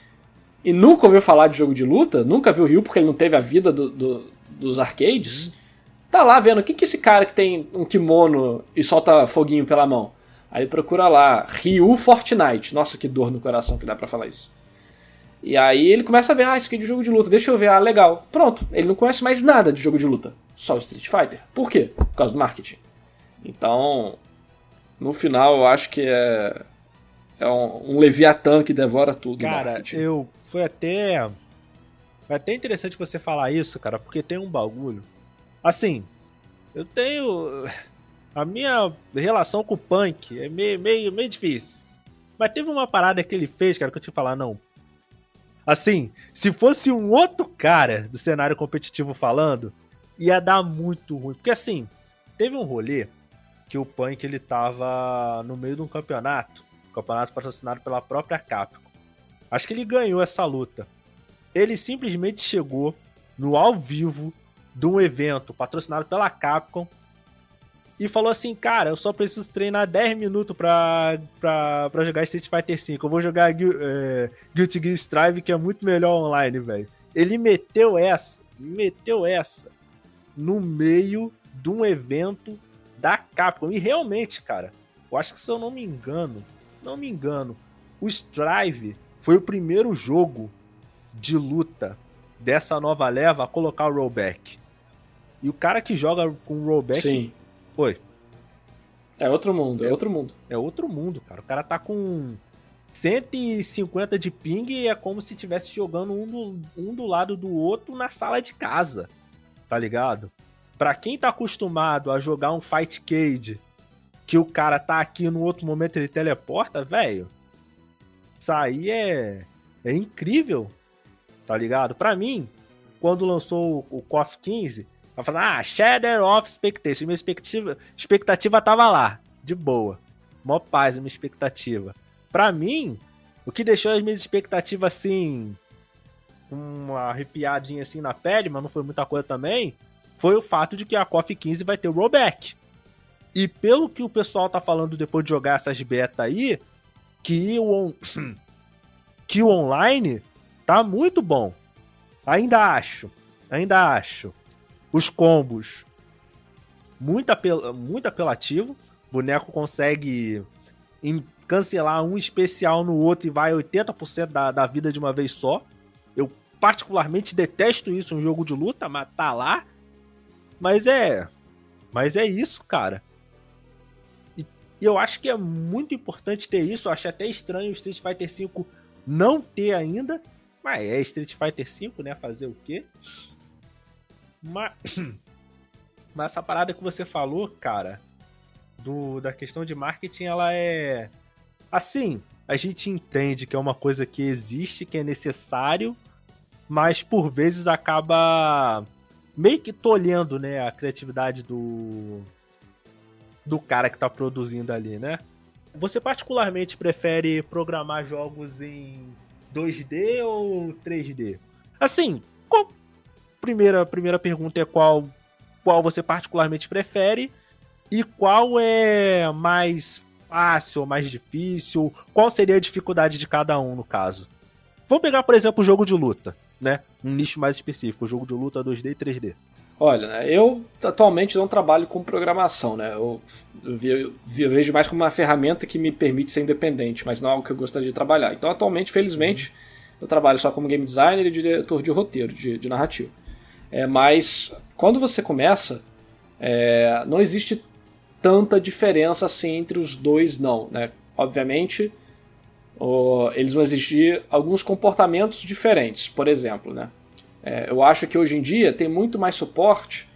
e nunca ouviu falar de jogo de luta, nunca viu o Ryu porque ele não teve a vida do, do, dos arcades, tá lá vendo o que, que esse cara que tem um kimono e solta foguinho pela mão. Aí procura lá, Ryu Fortnite. Nossa, que dor no coração que dá pra falar isso. E aí ele começa a ver, ah, isso aqui é de jogo de luta, deixa eu ver, ah, legal. Pronto, ele não conhece mais nada de jogo de luta, só o Street Fighter. Por quê? Por causa do marketing. Então, no final eu acho que é é um, um Leviatã que devora tudo. Cara, eu. Foi até. Foi até interessante você falar isso, cara, porque tem um bagulho. Assim, eu tenho. A minha relação com o punk é meio, meio, meio difícil. Mas teve uma parada que ele fez, cara, que eu te falar, não. Assim, se fosse um outro cara do cenário competitivo falando, ia dar muito ruim. Porque assim, teve um rolê que o punk ele tava no meio de um campeonato campeonato patrocinado pela própria Capcom. Acho que ele ganhou essa luta. Ele simplesmente chegou no ao vivo de um evento patrocinado pela Capcom e falou assim: Cara, eu só preciso treinar 10 minutos pra, pra, pra jogar Street Fighter V. Eu vou jogar é, Guilty Gear Strive, que é muito melhor online, velho. Ele meteu essa, meteu essa no meio de um evento da Capcom. E realmente, cara, eu acho que se eu não me engano, não me engano, o Strive foi o primeiro jogo de luta dessa nova leva a colocar o rollback. E o cara que joga com rollback, Sim. Oi. É outro mundo, é, é outro mundo. É outro mundo, cara. O cara tá com 150 de ping e é como se estivesse jogando um do, um do lado do outro na sala de casa. Tá ligado? Pra quem tá acostumado a jogar um Fight Cage, que o cara tá aqui no outro momento ele teleporta, velho. Isso aí é, é incrível. Tá ligado? Pra mim, quando lançou o KOF 15, vai falar, ah, Shadow of Expectation. Minha expectativa, expectativa tava lá, de boa. Mó paz, minha expectativa. Pra mim, o que deixou as minhas expectativas assim, uma arrepiadinha assim na pele, mas não foi muita coisa também, foi o fato de que a KOF 15 vai ter o rollback. E pelo que o pessoal tá falando depois de jogar essas beta aí, que o, on... que o online tá muito bom. Ainda acho, ainda acho. Os combos muito, apel... muito apelativo. O boneco consegue cancelar um especial no outro e vai 80% da, da vida de uma vez só. Eu particularmente detesto isso em um jogo de luta, mas tá lá. Mas é. Mas é isso, cara. E, e eu acho que é muito importante ter isso. Eu acho até estranho o Street Fighter V não ter ainda. Mas é Street Fighter V, né? Fazer o quê? Mas, mas essa parada que você falou, cara, do, da questão de marketing, ela é. Assim, a gente entende que é uma coisa que existe, que é necessário, mas por vezes acaba meio que tolhendo, né, a criatividade do do cara que tá produzindo ali, né? Você particularmente prefere programar jogos em 2D ou 3D? Assim. Primeira, primeira pergunta é qual, qual você particularmente prefere e qual é mais fácil mais difícil? Qual seria a dificuldade de cada um no caso? Vamos pegar, por exemplo, o jogo de luta, né? Um nicho mais específico, o jogo de luta 2D e 3D. Olha, né, eu atualmente não trabalho com programação, né? Eu, eu, eu, eu, vejo mais como uma ferramenta que me permite ser independente, mas não é algo que eu gostaria de trabalhar. Então, atualmente, felizmente, eu trabalho só como game designer e diretor de roteiro, de, de narrativa. É, mas quando você começa, é, não existe tanta diferença assim entre os dois, não. Né? Obviamente, eles vão exigir alguns comportamentos diferentes, por exemplo, né? É, eu acho que hoje em dia tem muito mais suporte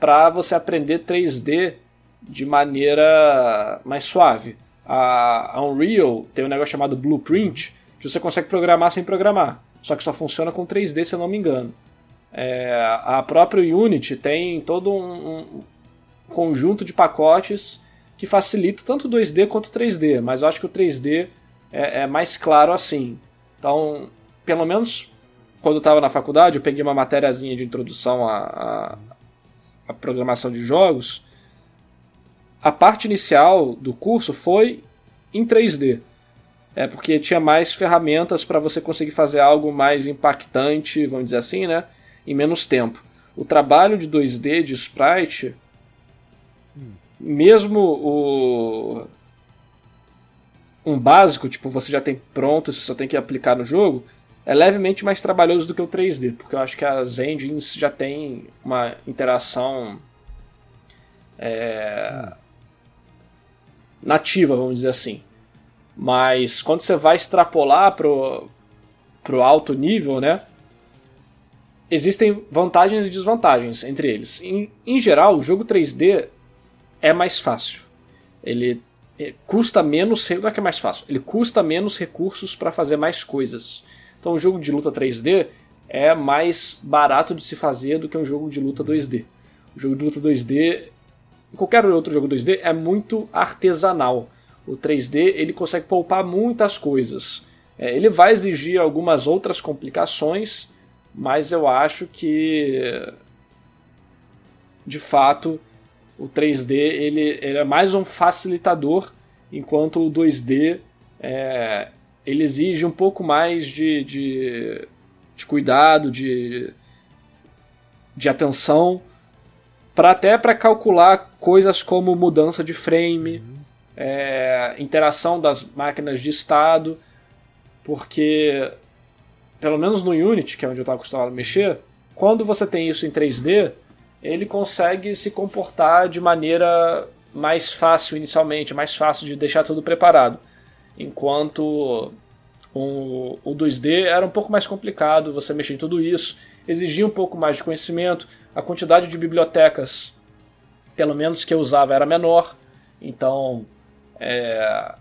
para você aprender 3D de maneira mais suave. A, Unreal tem um negócio chamado Blueprint, que você consegue programar sem programar, só que só funciona com 3D se eu não me engano. É, a própria Unity tem todo um, um conjunto de pacotes que facilita tanto 2D quanto 3D, mas eu acho que o 3D é, é mais claro assim. Então, pelo menos quando eu estava na faculdade, eu peguei uma matériazinha de introdução à, à, à, programação de jogos. A parte inicial do curso foi em 3D. É porque tinha mais ferramentas para você conseguir fazer algo mais impactante, vamos dizer assim, né? Em menos tempo. O trabalho de 2D, de sprite, hum. mesmo o um básico, tipo, você já tem pronto, você só tem que aplicar no jogo, é levemente mais trabalhoso do que o 3D, porque eu acho que as engines já tem uma interação é, nativa, vamos dizer assim. Mas quando você vai extrapolar pro, pro alto nível, né? Existem vantagens e desvantagens entre eles. Em, em geral, o jogo 3D é mais fácil. Ele é, custa menos, não é que é mais fácil, ele custa menos recursos para fazer mais coisas. Então o jogo de luta 3D é mais barato de se fazer do que um jogo de luta 2D. O jogo de luta 2D, qualquer outro jogo 2D, é muito artesanal. O 3D ele consegue poupar muitas coisas. É, ele vai exigir algumas outras complicações, mas eu acho que de fato o 3D ele, ele é mais um facilitador, enquanto o 2D é, ele exige um pouco mais de, de, de cuidado, de, de atenção, para até para calcular coisas como mudança de frame, uhum. é, interação das máquinas de estado, porque pelo menos no Unity, que é onde eu estava acostumado a mexer, quando você tem isso em 3D, ele consegue se comportar de maneira mais fácil inicialmente, mais fácil de deixar tudo preparado. Enquanto o, o 2D era um pouco mais complicado, você mexer em tudo isso, exigia um pouco mais de conhecimento, a quantidade de bibliotecas, pelo menos que eu usava, era menor, então é,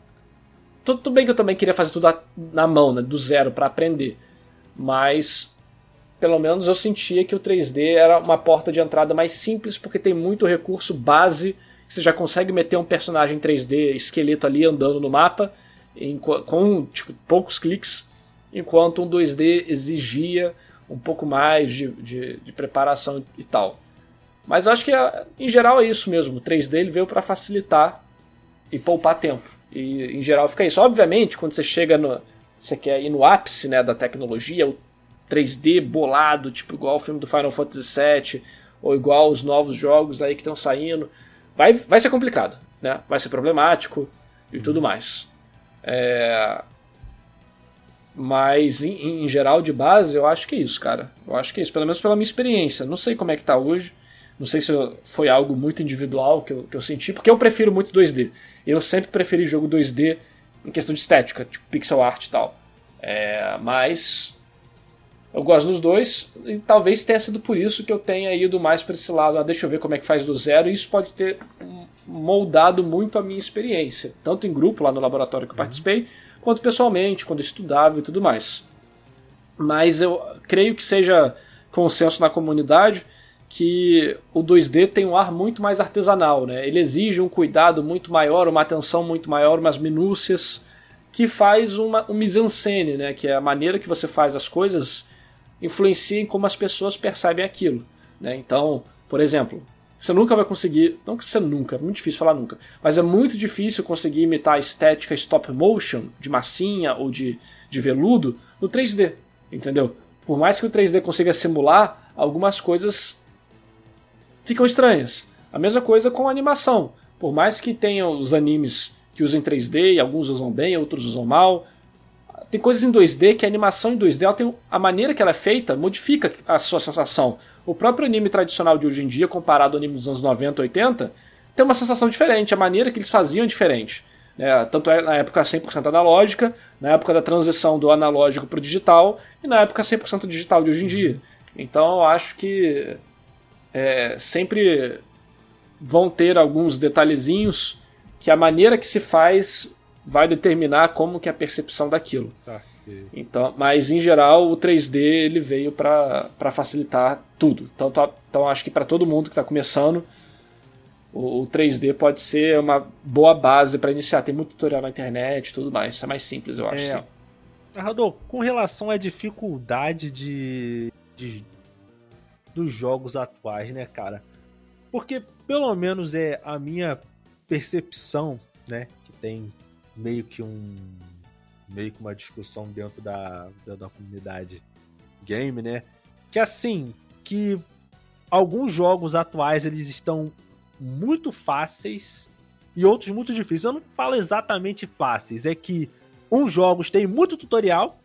tudo, bem que eu também queria fazer tudo na mão, né, do zero, para aprender, mas pelo menos eu sentia que o 3D era uma porta de entrada mais simples, porque tem muito recurso base. Você já consegue meter um personagem 3D, esqueleto ali andando no mapa, em, com tipo, poucos cliques, enquanto um 2D exigia um pouco mais de, de, de preparação e tal. Mas eu acho que em geral é isso mesmo. O 3D ele veio para facilitar e poupar tempo. E em geral fica isso. Obviamente, quando você chega no. Você quer ir no ápice né, da tecnologia, o 3D bolado, tipo igual o filme do Final Fantasy VII, ou igual os novos jogos aí que estão saindo, vai, vai ser complicado, né? Vai ser problemático e tudo mais. É... Mas em, em, geral, de base, eu acho que é isso, cara. Eu acho que é isso, pelo menos pela minha experiência. Não sei como é que tá hoje. Não sei se foi algo muito individual que eu, que eu senti, porque eu prefiro muito 2D. Eu sempre preferi jogo 2D em questão de estética, tipo pixel art e tal. É, mas eu gosto dos dois e talvez tenha sido por isso que eu tenha ido mais para esse lado. Ah, deixa eu ver como é que faz do zero. E isso pode ter moldado muito a minha experiência, tanto em grupo lá no laboratório que eu participei, quanto pessoalmente, quando estudava e tudo mais. Mas eu creio que seja consenso na comunidade que o 2D tem um ar muito mais artesanal, né? Ele exige um cuidado muito maior, uma atenção muito maior, umas minúcias, que faz uma, um mise-en-scène, né? Que é a maneira que você faz as coisas influencia em como as pessoas percebem aquilo. Né? Então, por exemplo, você nunca vai conseguir. Não que você nunca, é muito difícil falar nunca. Mas é muito difícil conseguir imitar a estética stop motion, de massinha ou de, de veludo, no 3D. Entendeu? Por mais que o 3D consiga simular, algumas coisas ficam estranhas. A mesma coisa com a animação. Por mais que tenham os animes que usem 3D, e alguns usam bem, outros usam mal, tem coisas em 2D que a animação em 2D, ela tem, a maneira que ela é feita modifica a sua sensação. O próprio anime tradicional de hoje em dia, comparado ao anime dos anos 90, 80, tem uma sensação diferente, a maneira que eles faziam é diferente. É, tanto é na época 100% analógica, na época da transição do analógico para o digital e na época 100% digital de hoje em dia. Então eu acho que é, sempre vão ter alguns detalhezinhos que a maneira que se faz vai determinar como que é a percepção daquilo. Tá, então, mas em geral o 3D ele veio para facilitar tudo. Então, tá, então acho que para todo mundo que está começando o, o 3D pode ser uma boa base para iniciar. Tem muito tutorial na internet e tudo mais. Isso é mais simples, eu acho. É. Radô, com relação à dificuldade de, de dos jogos atuais, né, cara? Porque pelo menos é a minha percepção, né, que tem meio que um meio que uma discussão dentro da, da, da comunidade game, né? Que assim, que alguns jogos atuais eles estão muito fáceis e outros muito difíceis. Eu não falo exatamente fáceis, é que uns jogos têm muito tutorial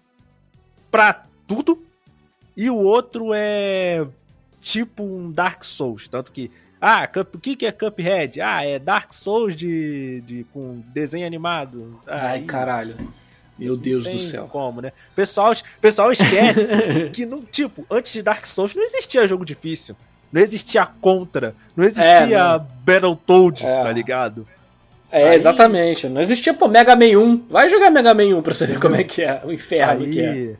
para tudo e o outro é tipo um Dark Souls, tanto que ah, Cup, o que, que é Cuphead? Ah, é Dark Souls de, de com desenho animado. Ai, caralho. Meu Deus do céu. Como, né? Pessoal, pessoal esquece que não, tipo, antes de Dark Souls não existia jogo difícil. Não existia Contra, não existia é, Battletoads, é. tá ligado? É, aí... exatamente. Não existia, pô, Mega Man 1. Vai jogar Mega Man 1 pra você ver como é que é, o inferno aí... que é.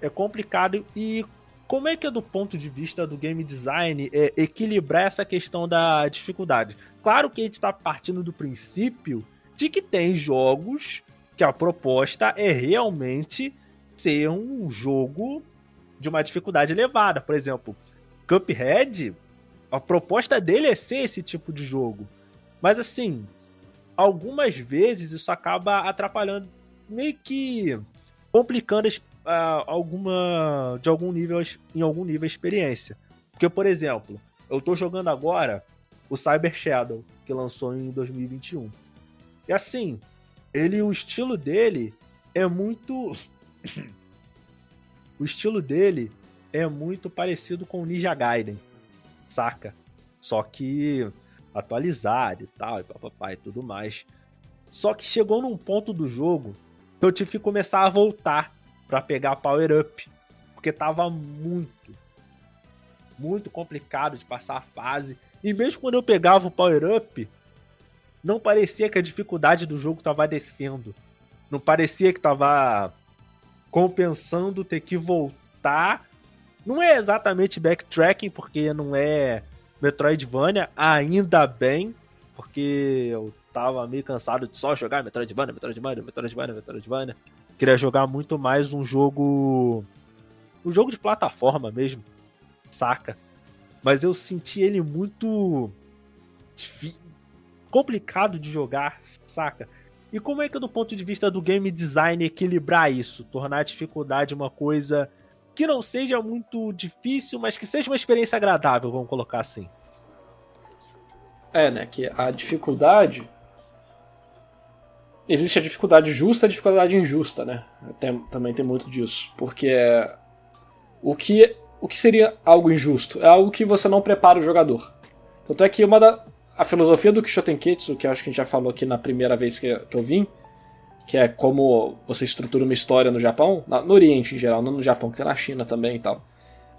É complicado e como é que é do ponto de vista do game design é, equilibrar essa questão da dificuldade? Claro que a gente está partindo do princípio de que tem jogos que a proposta é realmente ser um jogo de uma dificuldade elevada. Por exemplo, Cuphead, a proposta dele é ser esse tipo de jogo. Mas assim, algumas vezes isso acaba atrapalhando, meio que complicando as alguma de algum nível em algum nível experiência. Porque, por exemplo, eu tô jogando agora o Cyber Shadow, que lançou em 2021. E assim, ele o estilo dele é muito o estilo dele é muito parecido com o Ninja Gaiden. saca? Só que atualizado e tal, e papapá e tudo mais. Só que chegou num ponto do jogo que eu tive que começar a voltar para pegar power up, porque tava muito muito complicado de passar a fase. E mesmo quando eu pegava o power up, não parecia que a dificuldade do jogo tava descendo. Não parecia que tava compensando ter que voltar. Não é exatamente backtracking, porque não é Metroidvania, ainda bem, porque eu tava meio cansado de só jogar Metroidvania, Metroidvania, Metroidvania, Metroidvania. Queria jogar muito mais um jogo. Um jogo de plataforma mesmo, saca? Mas eu senti ele muito. complicado de jogar, saca? E como é que, do ponto de vista do game design, equilibrar isso? Tornar a dificuldade uma coisa que não seja muito difícil, mas que seja uma experiência agradável, vamos colocar assim. É, né? Que a dificuldade. Existe a dificuldade justa e a dificuldade injusta, né? Tem, também tem muito disso. Porque o que, o que seria algo injusto? É algo que você não prepara o jogador. Tanto é que uma da, a filosofia do Kishotenketsu, que acho que a gente já falou aqui na primeira vez que, que eu vim, que é como você estrutura uma história no Japão, no Oriente em geral, não no Japão, que tem na China também e tal.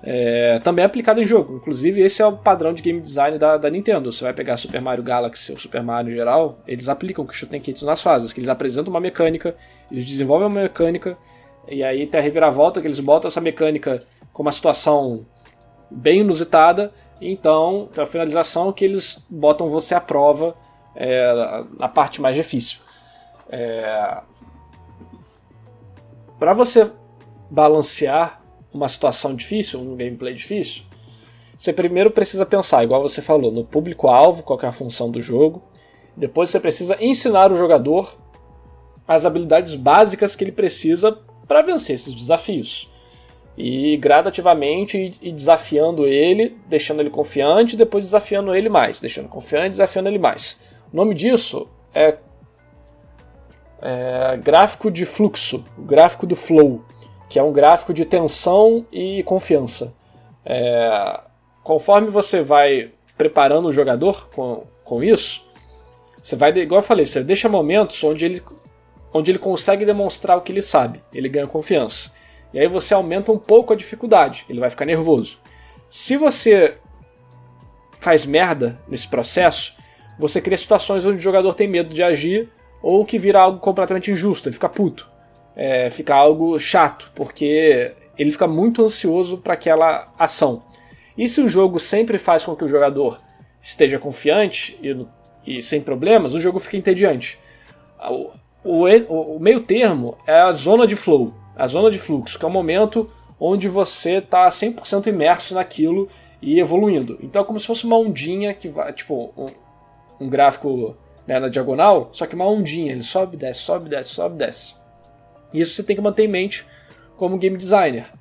É, também é aplicado em jogo. Inclusive, esse é o padrão de game design da, da, Nintendo. Você vai pegar Super Mario Galaxy ou Super Mario em geral, eles aplicam o Kishotenketsu nas fases, que eles apresentam uma mecânica, eles desenvolvem uma mecânica, e aí tem a reviravolta que eles botam essa mecânica com uma situação bem inusitada, então tem a finalização que eles botam você à prova é, na parte mais difícil. É... Para você balancear uma situação difícil, um gameplay difícil, você primeiro precisa pensar, igual você falou, no público-alvo, qual é a função do jogo. Depois você precisa ensinar o jogador as habilidades básicas que ele precisa para vencer esses desafios. E gradativamente ir desafiando ele, deixando ele confiante, depois desafiando ele mais, deixando confiante, desafiando ele mais. O nome disso é é, gráfico de fluxo, gráfico do flow, que é um gráfico de tensão e confiança. É, conforme você vai preparando o jogador com, com isso, você vai, igual eu falei, você deixa momentos onde ele, onde ele consegue demonstrar o que ele sabe, ele ganha confiança. E aí você aumenta um pouco a dificuldade, ele vai ficar nervoso. Se você faz merda nesse processo, você cria situações onde o jogador tem medo de agir ou que vira algo completamente injusto, ele fica puto. É, fica algo chato, porque ele fica muito ansioso para aquela ação. E se o jogo sempre faz com que o jogador esteja confiante e, e sem problemas, o jogo fica entediante. O, o, o, meio termo é a zona de flow, a zona de fluxo, que é o momento onde você está 100% imerso naquilo e evoluindo. Então é como se fosse uma ondinha que vai, tipo, um, um gráfico né, na diagonal, só que uma ondinha, ele sobe, desce, sobe, desce, sobe, desce. Isso você tem que manter em mente como game designer,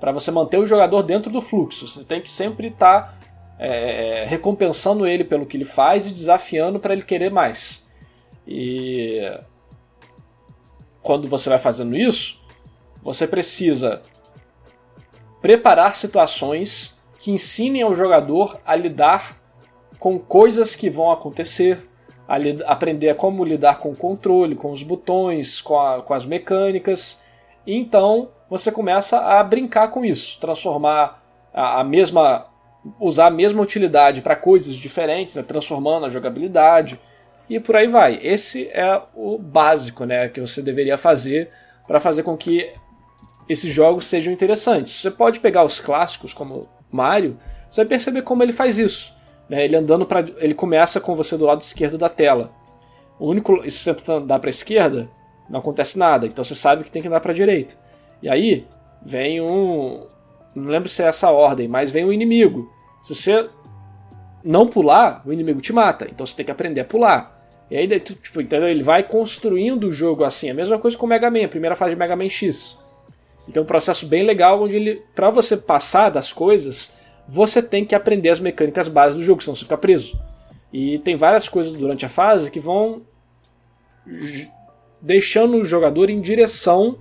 para você manter o jogador dentro do fluxo. Você tem que sempre estar tá, é, recompensando ele pelo que ele faz e desafiando para ele querer mais. E quando você vai fazendo isso, você precisa preparar situações que ensinem ao jogador a lidar com coisas que vão acontecer, a aprender a como lidar com o controle, com os botões, com, a, com as mecânicas. E então você começa a brincar com isso, transformar a, a mesma. usar a mesma utilidade para coisas diferentes, né, transformando a jogabilidade e por aí vai. Esse é o básico né, que você deveria fazer para fazer com que esses jogos sejam interessantes. Você pode pegar os clássicos como Mario, você vai perceber como ele faz isso. Né? Ele andando para, ele começa com você do lado esquerdo da tela. O único, se você tenta andar para a esquerda, não acontece nada. Então você sabe que tem que andar para direita. E aí vem um, não lembro se é essa ordem, mas vem um inimigo. Se você não pular, o inimigo te mata. Então você tem que aprender a pular. E aí, tipo, entendeu? Ele vai construindo o jogo assim. A mesma coisa com o Mega Man, a primeira fase de Mega Man X. Então um processo bem legal onde ele, para você passar das coisas, você tem que aprender as mecânicas básicas do jogo, senão você fica preso. E tem várias coisas durante a fase que vão deixando o jogador em direção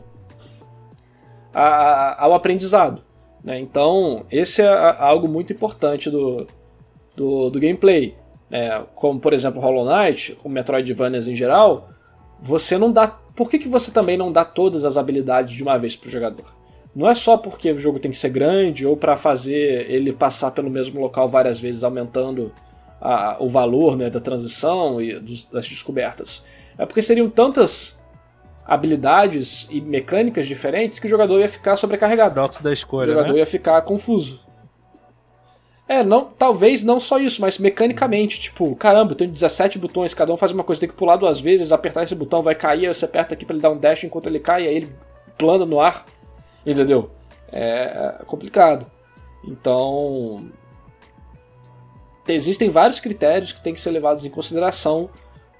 a, ao aprendizado. Né? Então, esse é algo muito importante do, do, do gameplay. É, como, por exemplo, Hollow Knight, com Metroidvanias em geral, você não dá. Por que, que você também não dá todas as habilidades de uma vez pro jogador? Não é só porque o jogo tem que ser grande ou para fazer ele passar pelo mesmo local várias vezes, aumentando a, o valor né, da transição e dos, das descobertas. É porque seriam tantas habilidades e mecânicas diferentes que o jogador ia ficar sobrecarregado. Dox da escolha, o jogador né? ia ficar confuso. É, não, talvez não só isso, mas mecanicamente, tipo, caramba, eu tenho 17 botões, cada um faz uma coisa, tem que pular duas vezes, apertar esse botão, vai cair, aí você aperta aqui para ele dar um dash enquanto ele cai, aí ele plana no ar, entendeu? É complicado. Então, existem vários critérios que têm que ser levados em consideração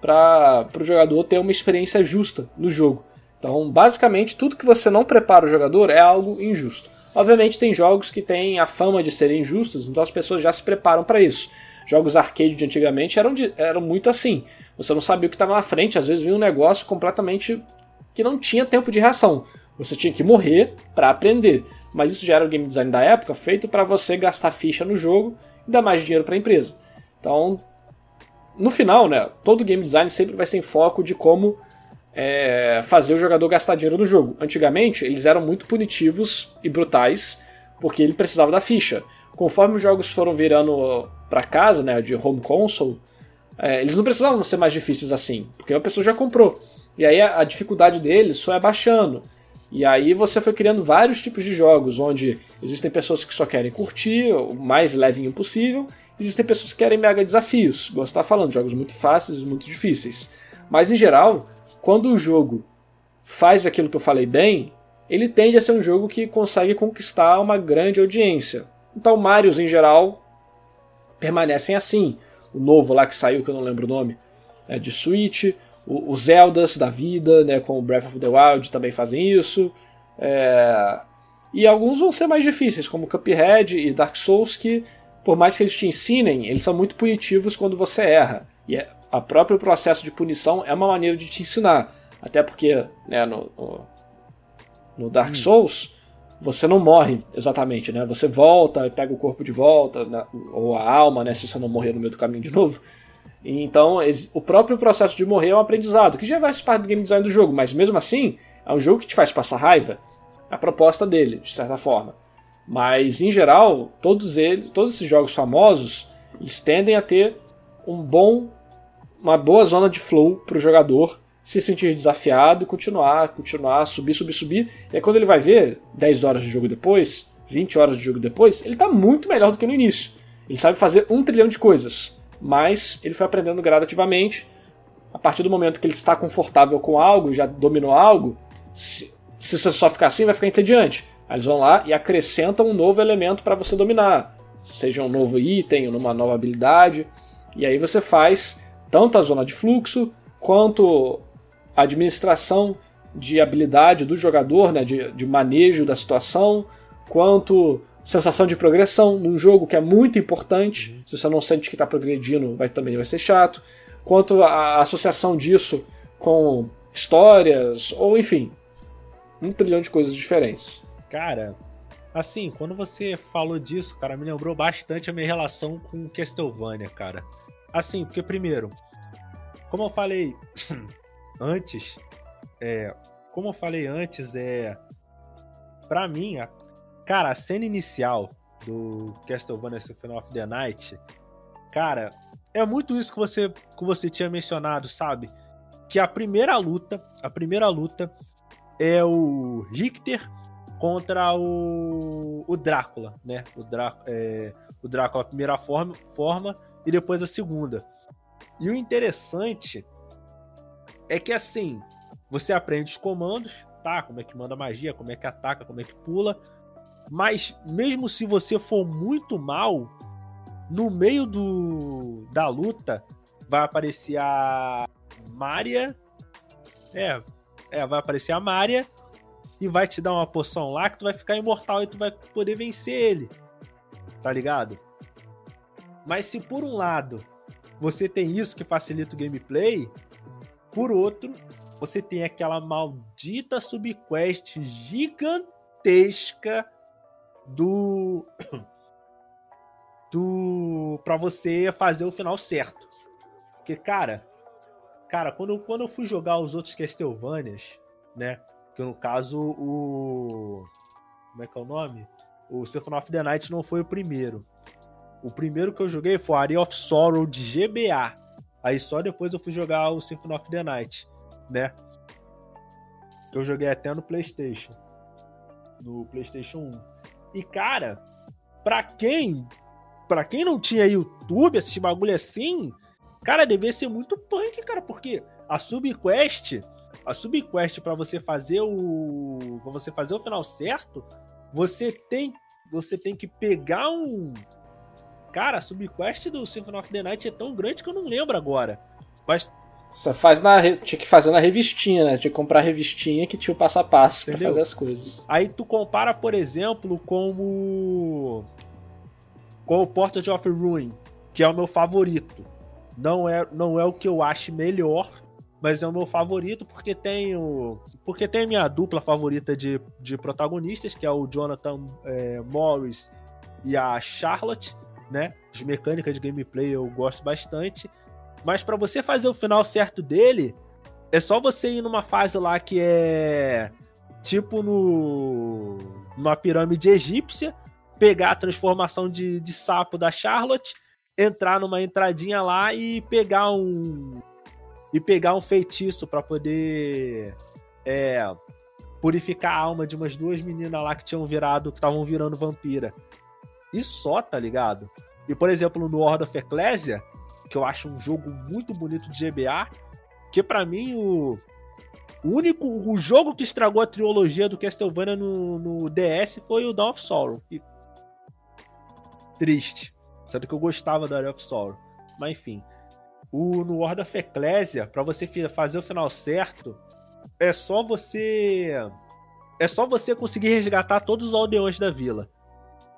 para o jogador ter uma experiência justa no jogo. Então, basicamente, tudo que você não prepara o jogador é algo injusto. Obviamente, tem jogos que têm a fama de serem injustos, então as pessoas já se preparam para isso. Jogos arcade de antigamente eram, de, eram muito assim. Você não sabia o que estava na frente, às vezes vinha um negócio completamente que não tinha tempo de reação. Você tinha que morrer para aprender. Mas isso já era o game design da época, feito para você gastar ficha no jogo e dar mais dinheiro para a empresa. Então, no final, né, todo game design sempre vai ser em foco de como é, fazer o jogador gastar dinheiro no jogo. Antigamente, eles eram muito punitivos e brutais, porque ele precisava da ficha. Conforme os jogos foram virando para casa, né, de home console, é, eles não precisavam ser mais difíceis assim, porque a pessoa já comprou. E aí a, a dificuldade deles só é baixando. E aí você foi criando vários tipos de jogos, onde existem pessoas que só querem curtir, o mais levinho possível, existem pessoas que querem mega desafios. De estar falando, jogos muito fáceis e muito difíceis. Mas em geral, quando o jogo faz aquilo que eu falei bem, ele tende a ser um jogo que consegue conquistar uma grande audiência. Então, Marios em geral permanecem assim. O novo lá que saiu, que eu não lembro o nome, é de Switch. Os Zeldas da vida, né, com o Breath of the Wild, também fazem isso. É... E alguns vão ser mais difíceis, como Cuphead e Dark Souls, que, por mais que eles te ensinem, eles são muito punitivos quando você erra. E é, o próprio processo de punição é uma maneira de te ensinar. Até porque né, no, no, no Dark hum. Souls você não morre exatamente, né? Você volta e pega o corpo de volta, né? ou a alma, né? Se você não morrer no meio do caminho de novo. Então, o próprio processo de morrer é um aprendizado, que já faz parte do game design do jogo, mas mesmo assim, é um jogo que te faz passar raiva. A proposta dele, de certa forma. Mas, em geral, todos eles, todos esses jogos famosos, eles tendem a ter um bom, uma boa zona de flow para o jogador se sentir desafiado e continuar, continuar, subir, subir, subir. E aí quando ele vai ver 10 horas de jogo depois, 20 horas de jogo depois, ele está muito melhor do que no início. Ele sabe fazer um trilhão de coisas, mas ele foi aprendendo gradativamente. A partir do momento que ele está confortável com algo, já dominou algo, se, se você só ficar assim, vai ficar entediante. Aí eles vão lá e acrescentam um novo elemento para você dominar, seja um novo item, uma nova habilidade. E aí você faz tanto a zona de fluxo quanto administração de habilidade do jogador, né, de, de manejo da situação, quanto sensação de progressão num jogo que é muito importante. Uhum. Se você não sente que está progredindo, vai, também vai ser chato. Quanto a associação disso com histórias, ou enfim, um trilhão de coisas diferentes. Cara, assim, quando você falou disso, cara, me lembrou bastante a minha relação com Castlevania, cara. Assim, porque primeiro, como eu falei antes, é, como eu falei antes, é para mim, a, cara, a cena inicial do Castlevania Symphony of the Night, cara, é muito isso que você que você tinha mencionado, sabe? Que a primeira luta, a primeira luta é o Richter contra o, o Drácula, né? O, Drá, é, o Drácula a primeira forma, forma e depois a segunda. E o interessante é que assim, você aprende os comandos, tá? Como é que manda magia, como é que ataca, como é que pula. Mas mesmo se você for muito mal, no meio do da luta vai aparecer a Maria. É, é, vai aparecer a Maria e vai te dar uma poção lá que tu vai ficar imortal e tu vai poder vencer ele. Tá ligado? Mas se por um lado você tem isso que facilita o gameplay, por outro, você tem aquela maldita subquest gigantesca do tu para você fazer o final certo. Porque cara, cara, quando, quando eu fui jogar os outros Castlevanias, né, que no caso o como é que é o nome? O Symphony of the Night não foi o primeiro. O primeiro que eu joguei foi Area of Sorrow de GBA. Aí só depois eu fui jogar o Symphony of the Night, né? Eu joguei até no PlayStation. No PlayStation 1. E cara, pra quem para quem não tinha YouTube, assistir bagulho assim, cara, devia ser muito punk, cara, porque a subquest, a subquest para você fazer o para você fazer o final certo, você tem você tem que pegar um Cara, a subquest do Symphony of the Night é tão grande que eu não lembro agora. Mas você faz na. Tinha que fazer na revistinha, né? Tinha que comprar a revistinha que tinha o passo a passo Entendeu? pra fazer as coisas. Aí tu compara, por exemplo, com o com o Portrait of Ruin, que é o meu favorito. Não é, não é o que eu acho melhor, mas é o meu favorito porque tem o, porque tem a minha dupla favorita de, de protagonistas, que é o Jonathan é, Morris e a Charlotte, né? As mecânicas de gameplay eu gosto bastante. Mas para você fazer o final certo dele, é só você ir numa fase lá que é tipo no numa pirâmide egípcia pegar a transformação de, de sapo da Charlotte, entrar numa entradinha lá e pegar um e pegar um feitiço para poder é, purificar a alma de umas duas meninas lá que tinham virado, que estavam virando vampira. E só, tá ligado? E por exemplo, no World of Ecclesia, que eu acho um jogo muito bonito de GBA, que para mim o, o único o jogo que estragou a trilogia do Castlevania no, no DS foi o Dawn of Sorrow triste. Sendo que eu gostava do Area of Sorrow. Mas enfim. O, no World of Ecclesia, para você fazer o final certo, é só você. É só você conseguir resgatar todos os aldeões da vila.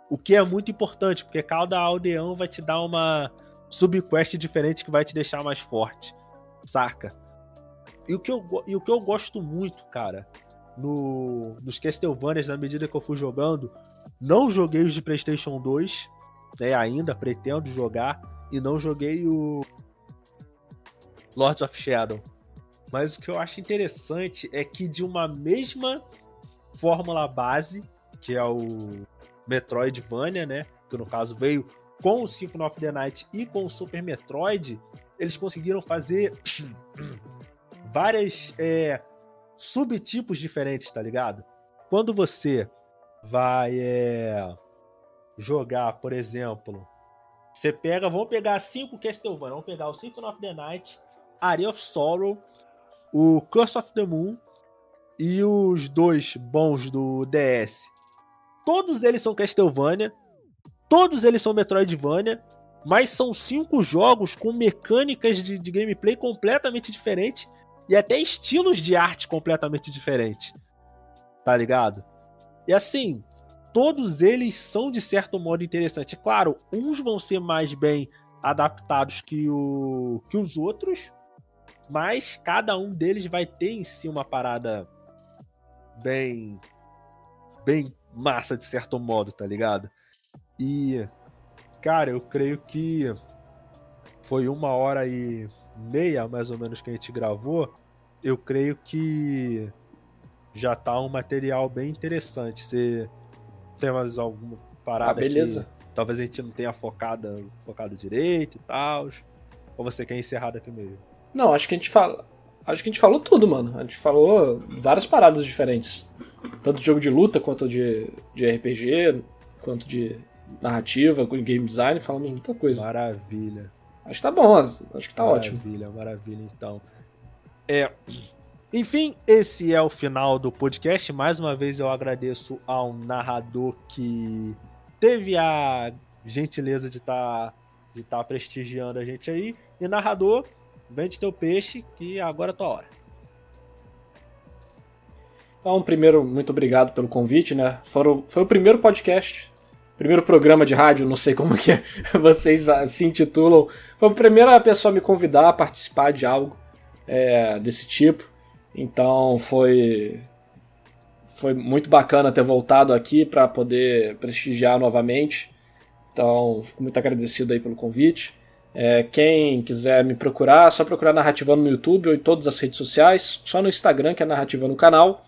O que é muito importante, porque cada aldeão vai te dar uma subquest diferente que vai te deixar mais forte. Saca? E o que eu, e o que eu gosto muito, cara, no, nos Castlevanias, na medida que eu fui jogando, não joguei os de PlayStation 2, né, ainda pretendo jogar e não joguei o Lords of Shadow. Mas o que eu acho interessante é que de uma mesma fórmula base, que é o Metroidvania, né, que no caso veio com o Symphony of the Night e com o Super Metroid, eles conseguiram fazer várias é, subtipos diferentes, tá ligado? Quando você vai é, jogar, por exemplo, você pega, vamos pegar cinco Castlevania, vamos pegar o Symphony of the Night, Area of Sorrow, o Curse of the Moon e os dois bons do DS. Todos eles são Castlevania, todos eles são Metroidvania, mas são cinco jogos com mecânicas de, de gameplay completamente diferentes e até estilos de arte completamente diferentes. Tá ligado? E assim, todos eles são de certo modo interessantes. Claro, uns vão ser mais bem adaptados que, o, que os outros, mas cada um deles vai ter em si uma parada bem bem massa de certo modo, tá ligado? E cara, eu creio que foi uma hora e meia mais ou menos que a gente gravou. Eu creio que já tá um material bem interessante. Você tem mais alguma parada? Ah, beleza. Que talvez a gente não tenha focado, focado direito e tal. Ou você quer encerrar daqui mesmo? Não, acho que a gente fala. Acho que a gente falou tudo, mano. A gente falou várias paradas diferentes. Tanto de jogo de luta, quanto de, de RPG, quanto de narrativa, game design, falamos muita coisa. Maravilha. Acho que tá bom, acho que tá maravilha, ótimo. Maravilha, maravilha, então. É, enfim, esse é o final do podcast. Mais uma vez eu agradeço ao narrador que teve a gentileza de estar tá, de tá prestigiando a gente aí. E narrador, vende teu peixe, que agora é tua hora. Então, primeiro, muito obrigado pelo convite, né? Foram, foi o primeiro podcast, primeiro programa de rádio, não sei como que vocês se intitulam. Foi a primeira pessoa a me convidar a participar de algo é, desse tipo. Então foi foi muito bacana ter voltado aqui para poder prestigiar novamente. Então, fico muito agradecido aí pelo convite. É, quem quiser me procurar, é só procurar Narrativando no YouTube ou em todas as redes sociais. Só no Instagram, que é Narrativa no canal.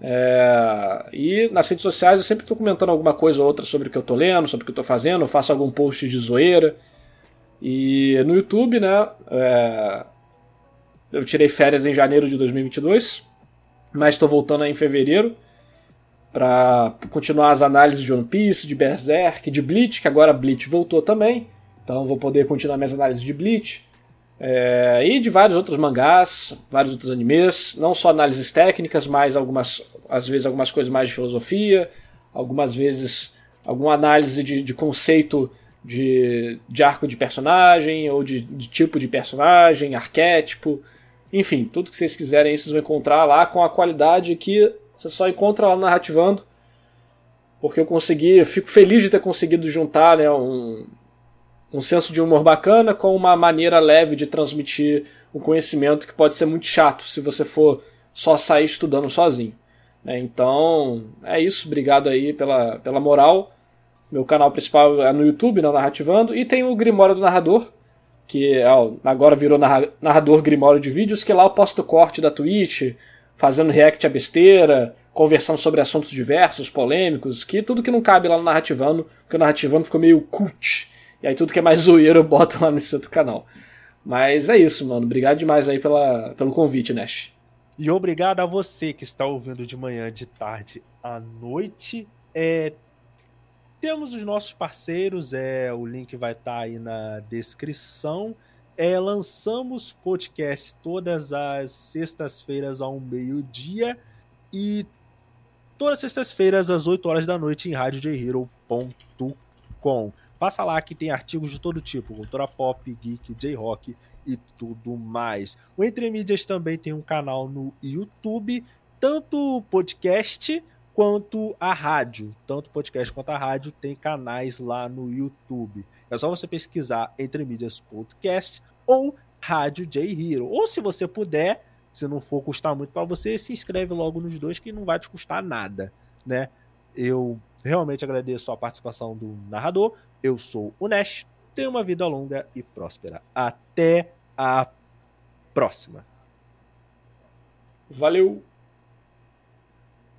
É, e nas redes sociais eu sempre estou comentando alguma coisa ou outra sobre o que eu estou lendo, sobre o que eu estou fazendo, eu faço algum post de zoeira. E no YouTube, né? É, eu tirei férias em janeiro de 2022, mas estou voltando aí em fevereiro para continuar as análises de One Piece, de Berserk, de Bleach, que agora Bleach voltou também, então vou poder continuar minhas análises de Bleach. É, e de vários outros mangás, vários outros animes, não só análises técnicas, mas algumas, às vezes algumas coisas mais de filosofia, algumas vezes alguma análise de, de conceito de, de arco de personagem ou de, de, tipo de personagem, arquétipo, enfim, tudo que vocês quiserem vocês vão encontrar lá com a qualidade que você só encontra lá narrativando, porque eu consegui, eu fico feliz de ter conseguido juntar né, um, um senso de humor bacana com uma maneira leve de transmitir um conhecimento que pode ser muito chato se você for só sair estudando sozinho. Né? Então, é isso. Obrigado aí pela, pela moral. Meu canal principal é no YouTube, na Narrativando, e tem o Grimório do Narrador, que é, agora virou narrador Grimório de vídeos, que lá eu posto corte da Twitch, fazendo react a besteira, conversando sobre assuntos diversos, polêmicos, que tudo que não cabe lá no Narrativando, porque o Narrativando ficou meio cult. E aí tudo que é mais zoeiro eu boto lá nesse outro canal. Mas é isso, mano. Obrigado demais aí pela, pelo convite, Nash. E obrigado a você que está ouvindo de manhã, de tarde, à noite. É, temos os nossos parceiros, é, o link vai estar tá aí na descrição. É, lançamos podcast todas as sextas-feiras ao meio-dia e todas as sextas-feiras às 8 horas da noite em radiojhero.com. Passa lá que tem artigos de todo tipo, cultura pop, geek, J-rock e tudo mais. O Entre Mídias também tem um canal no YouTube, tanto podcast quanto a rádio. Tanto podcast quanto a rádio tem canais lá no YouTube. É só você pesquisar Entre Mídias Podcast ou Rádio J Hero. Ou se você puder, se não for custar muito para você, se inscreve logo nos dois que não vai te custar nada, né? Eu realmente agradeço a participação do narrador. Eu sou o Nash. Tenha uma vida longa e próspera. Até a próxima. Valeu!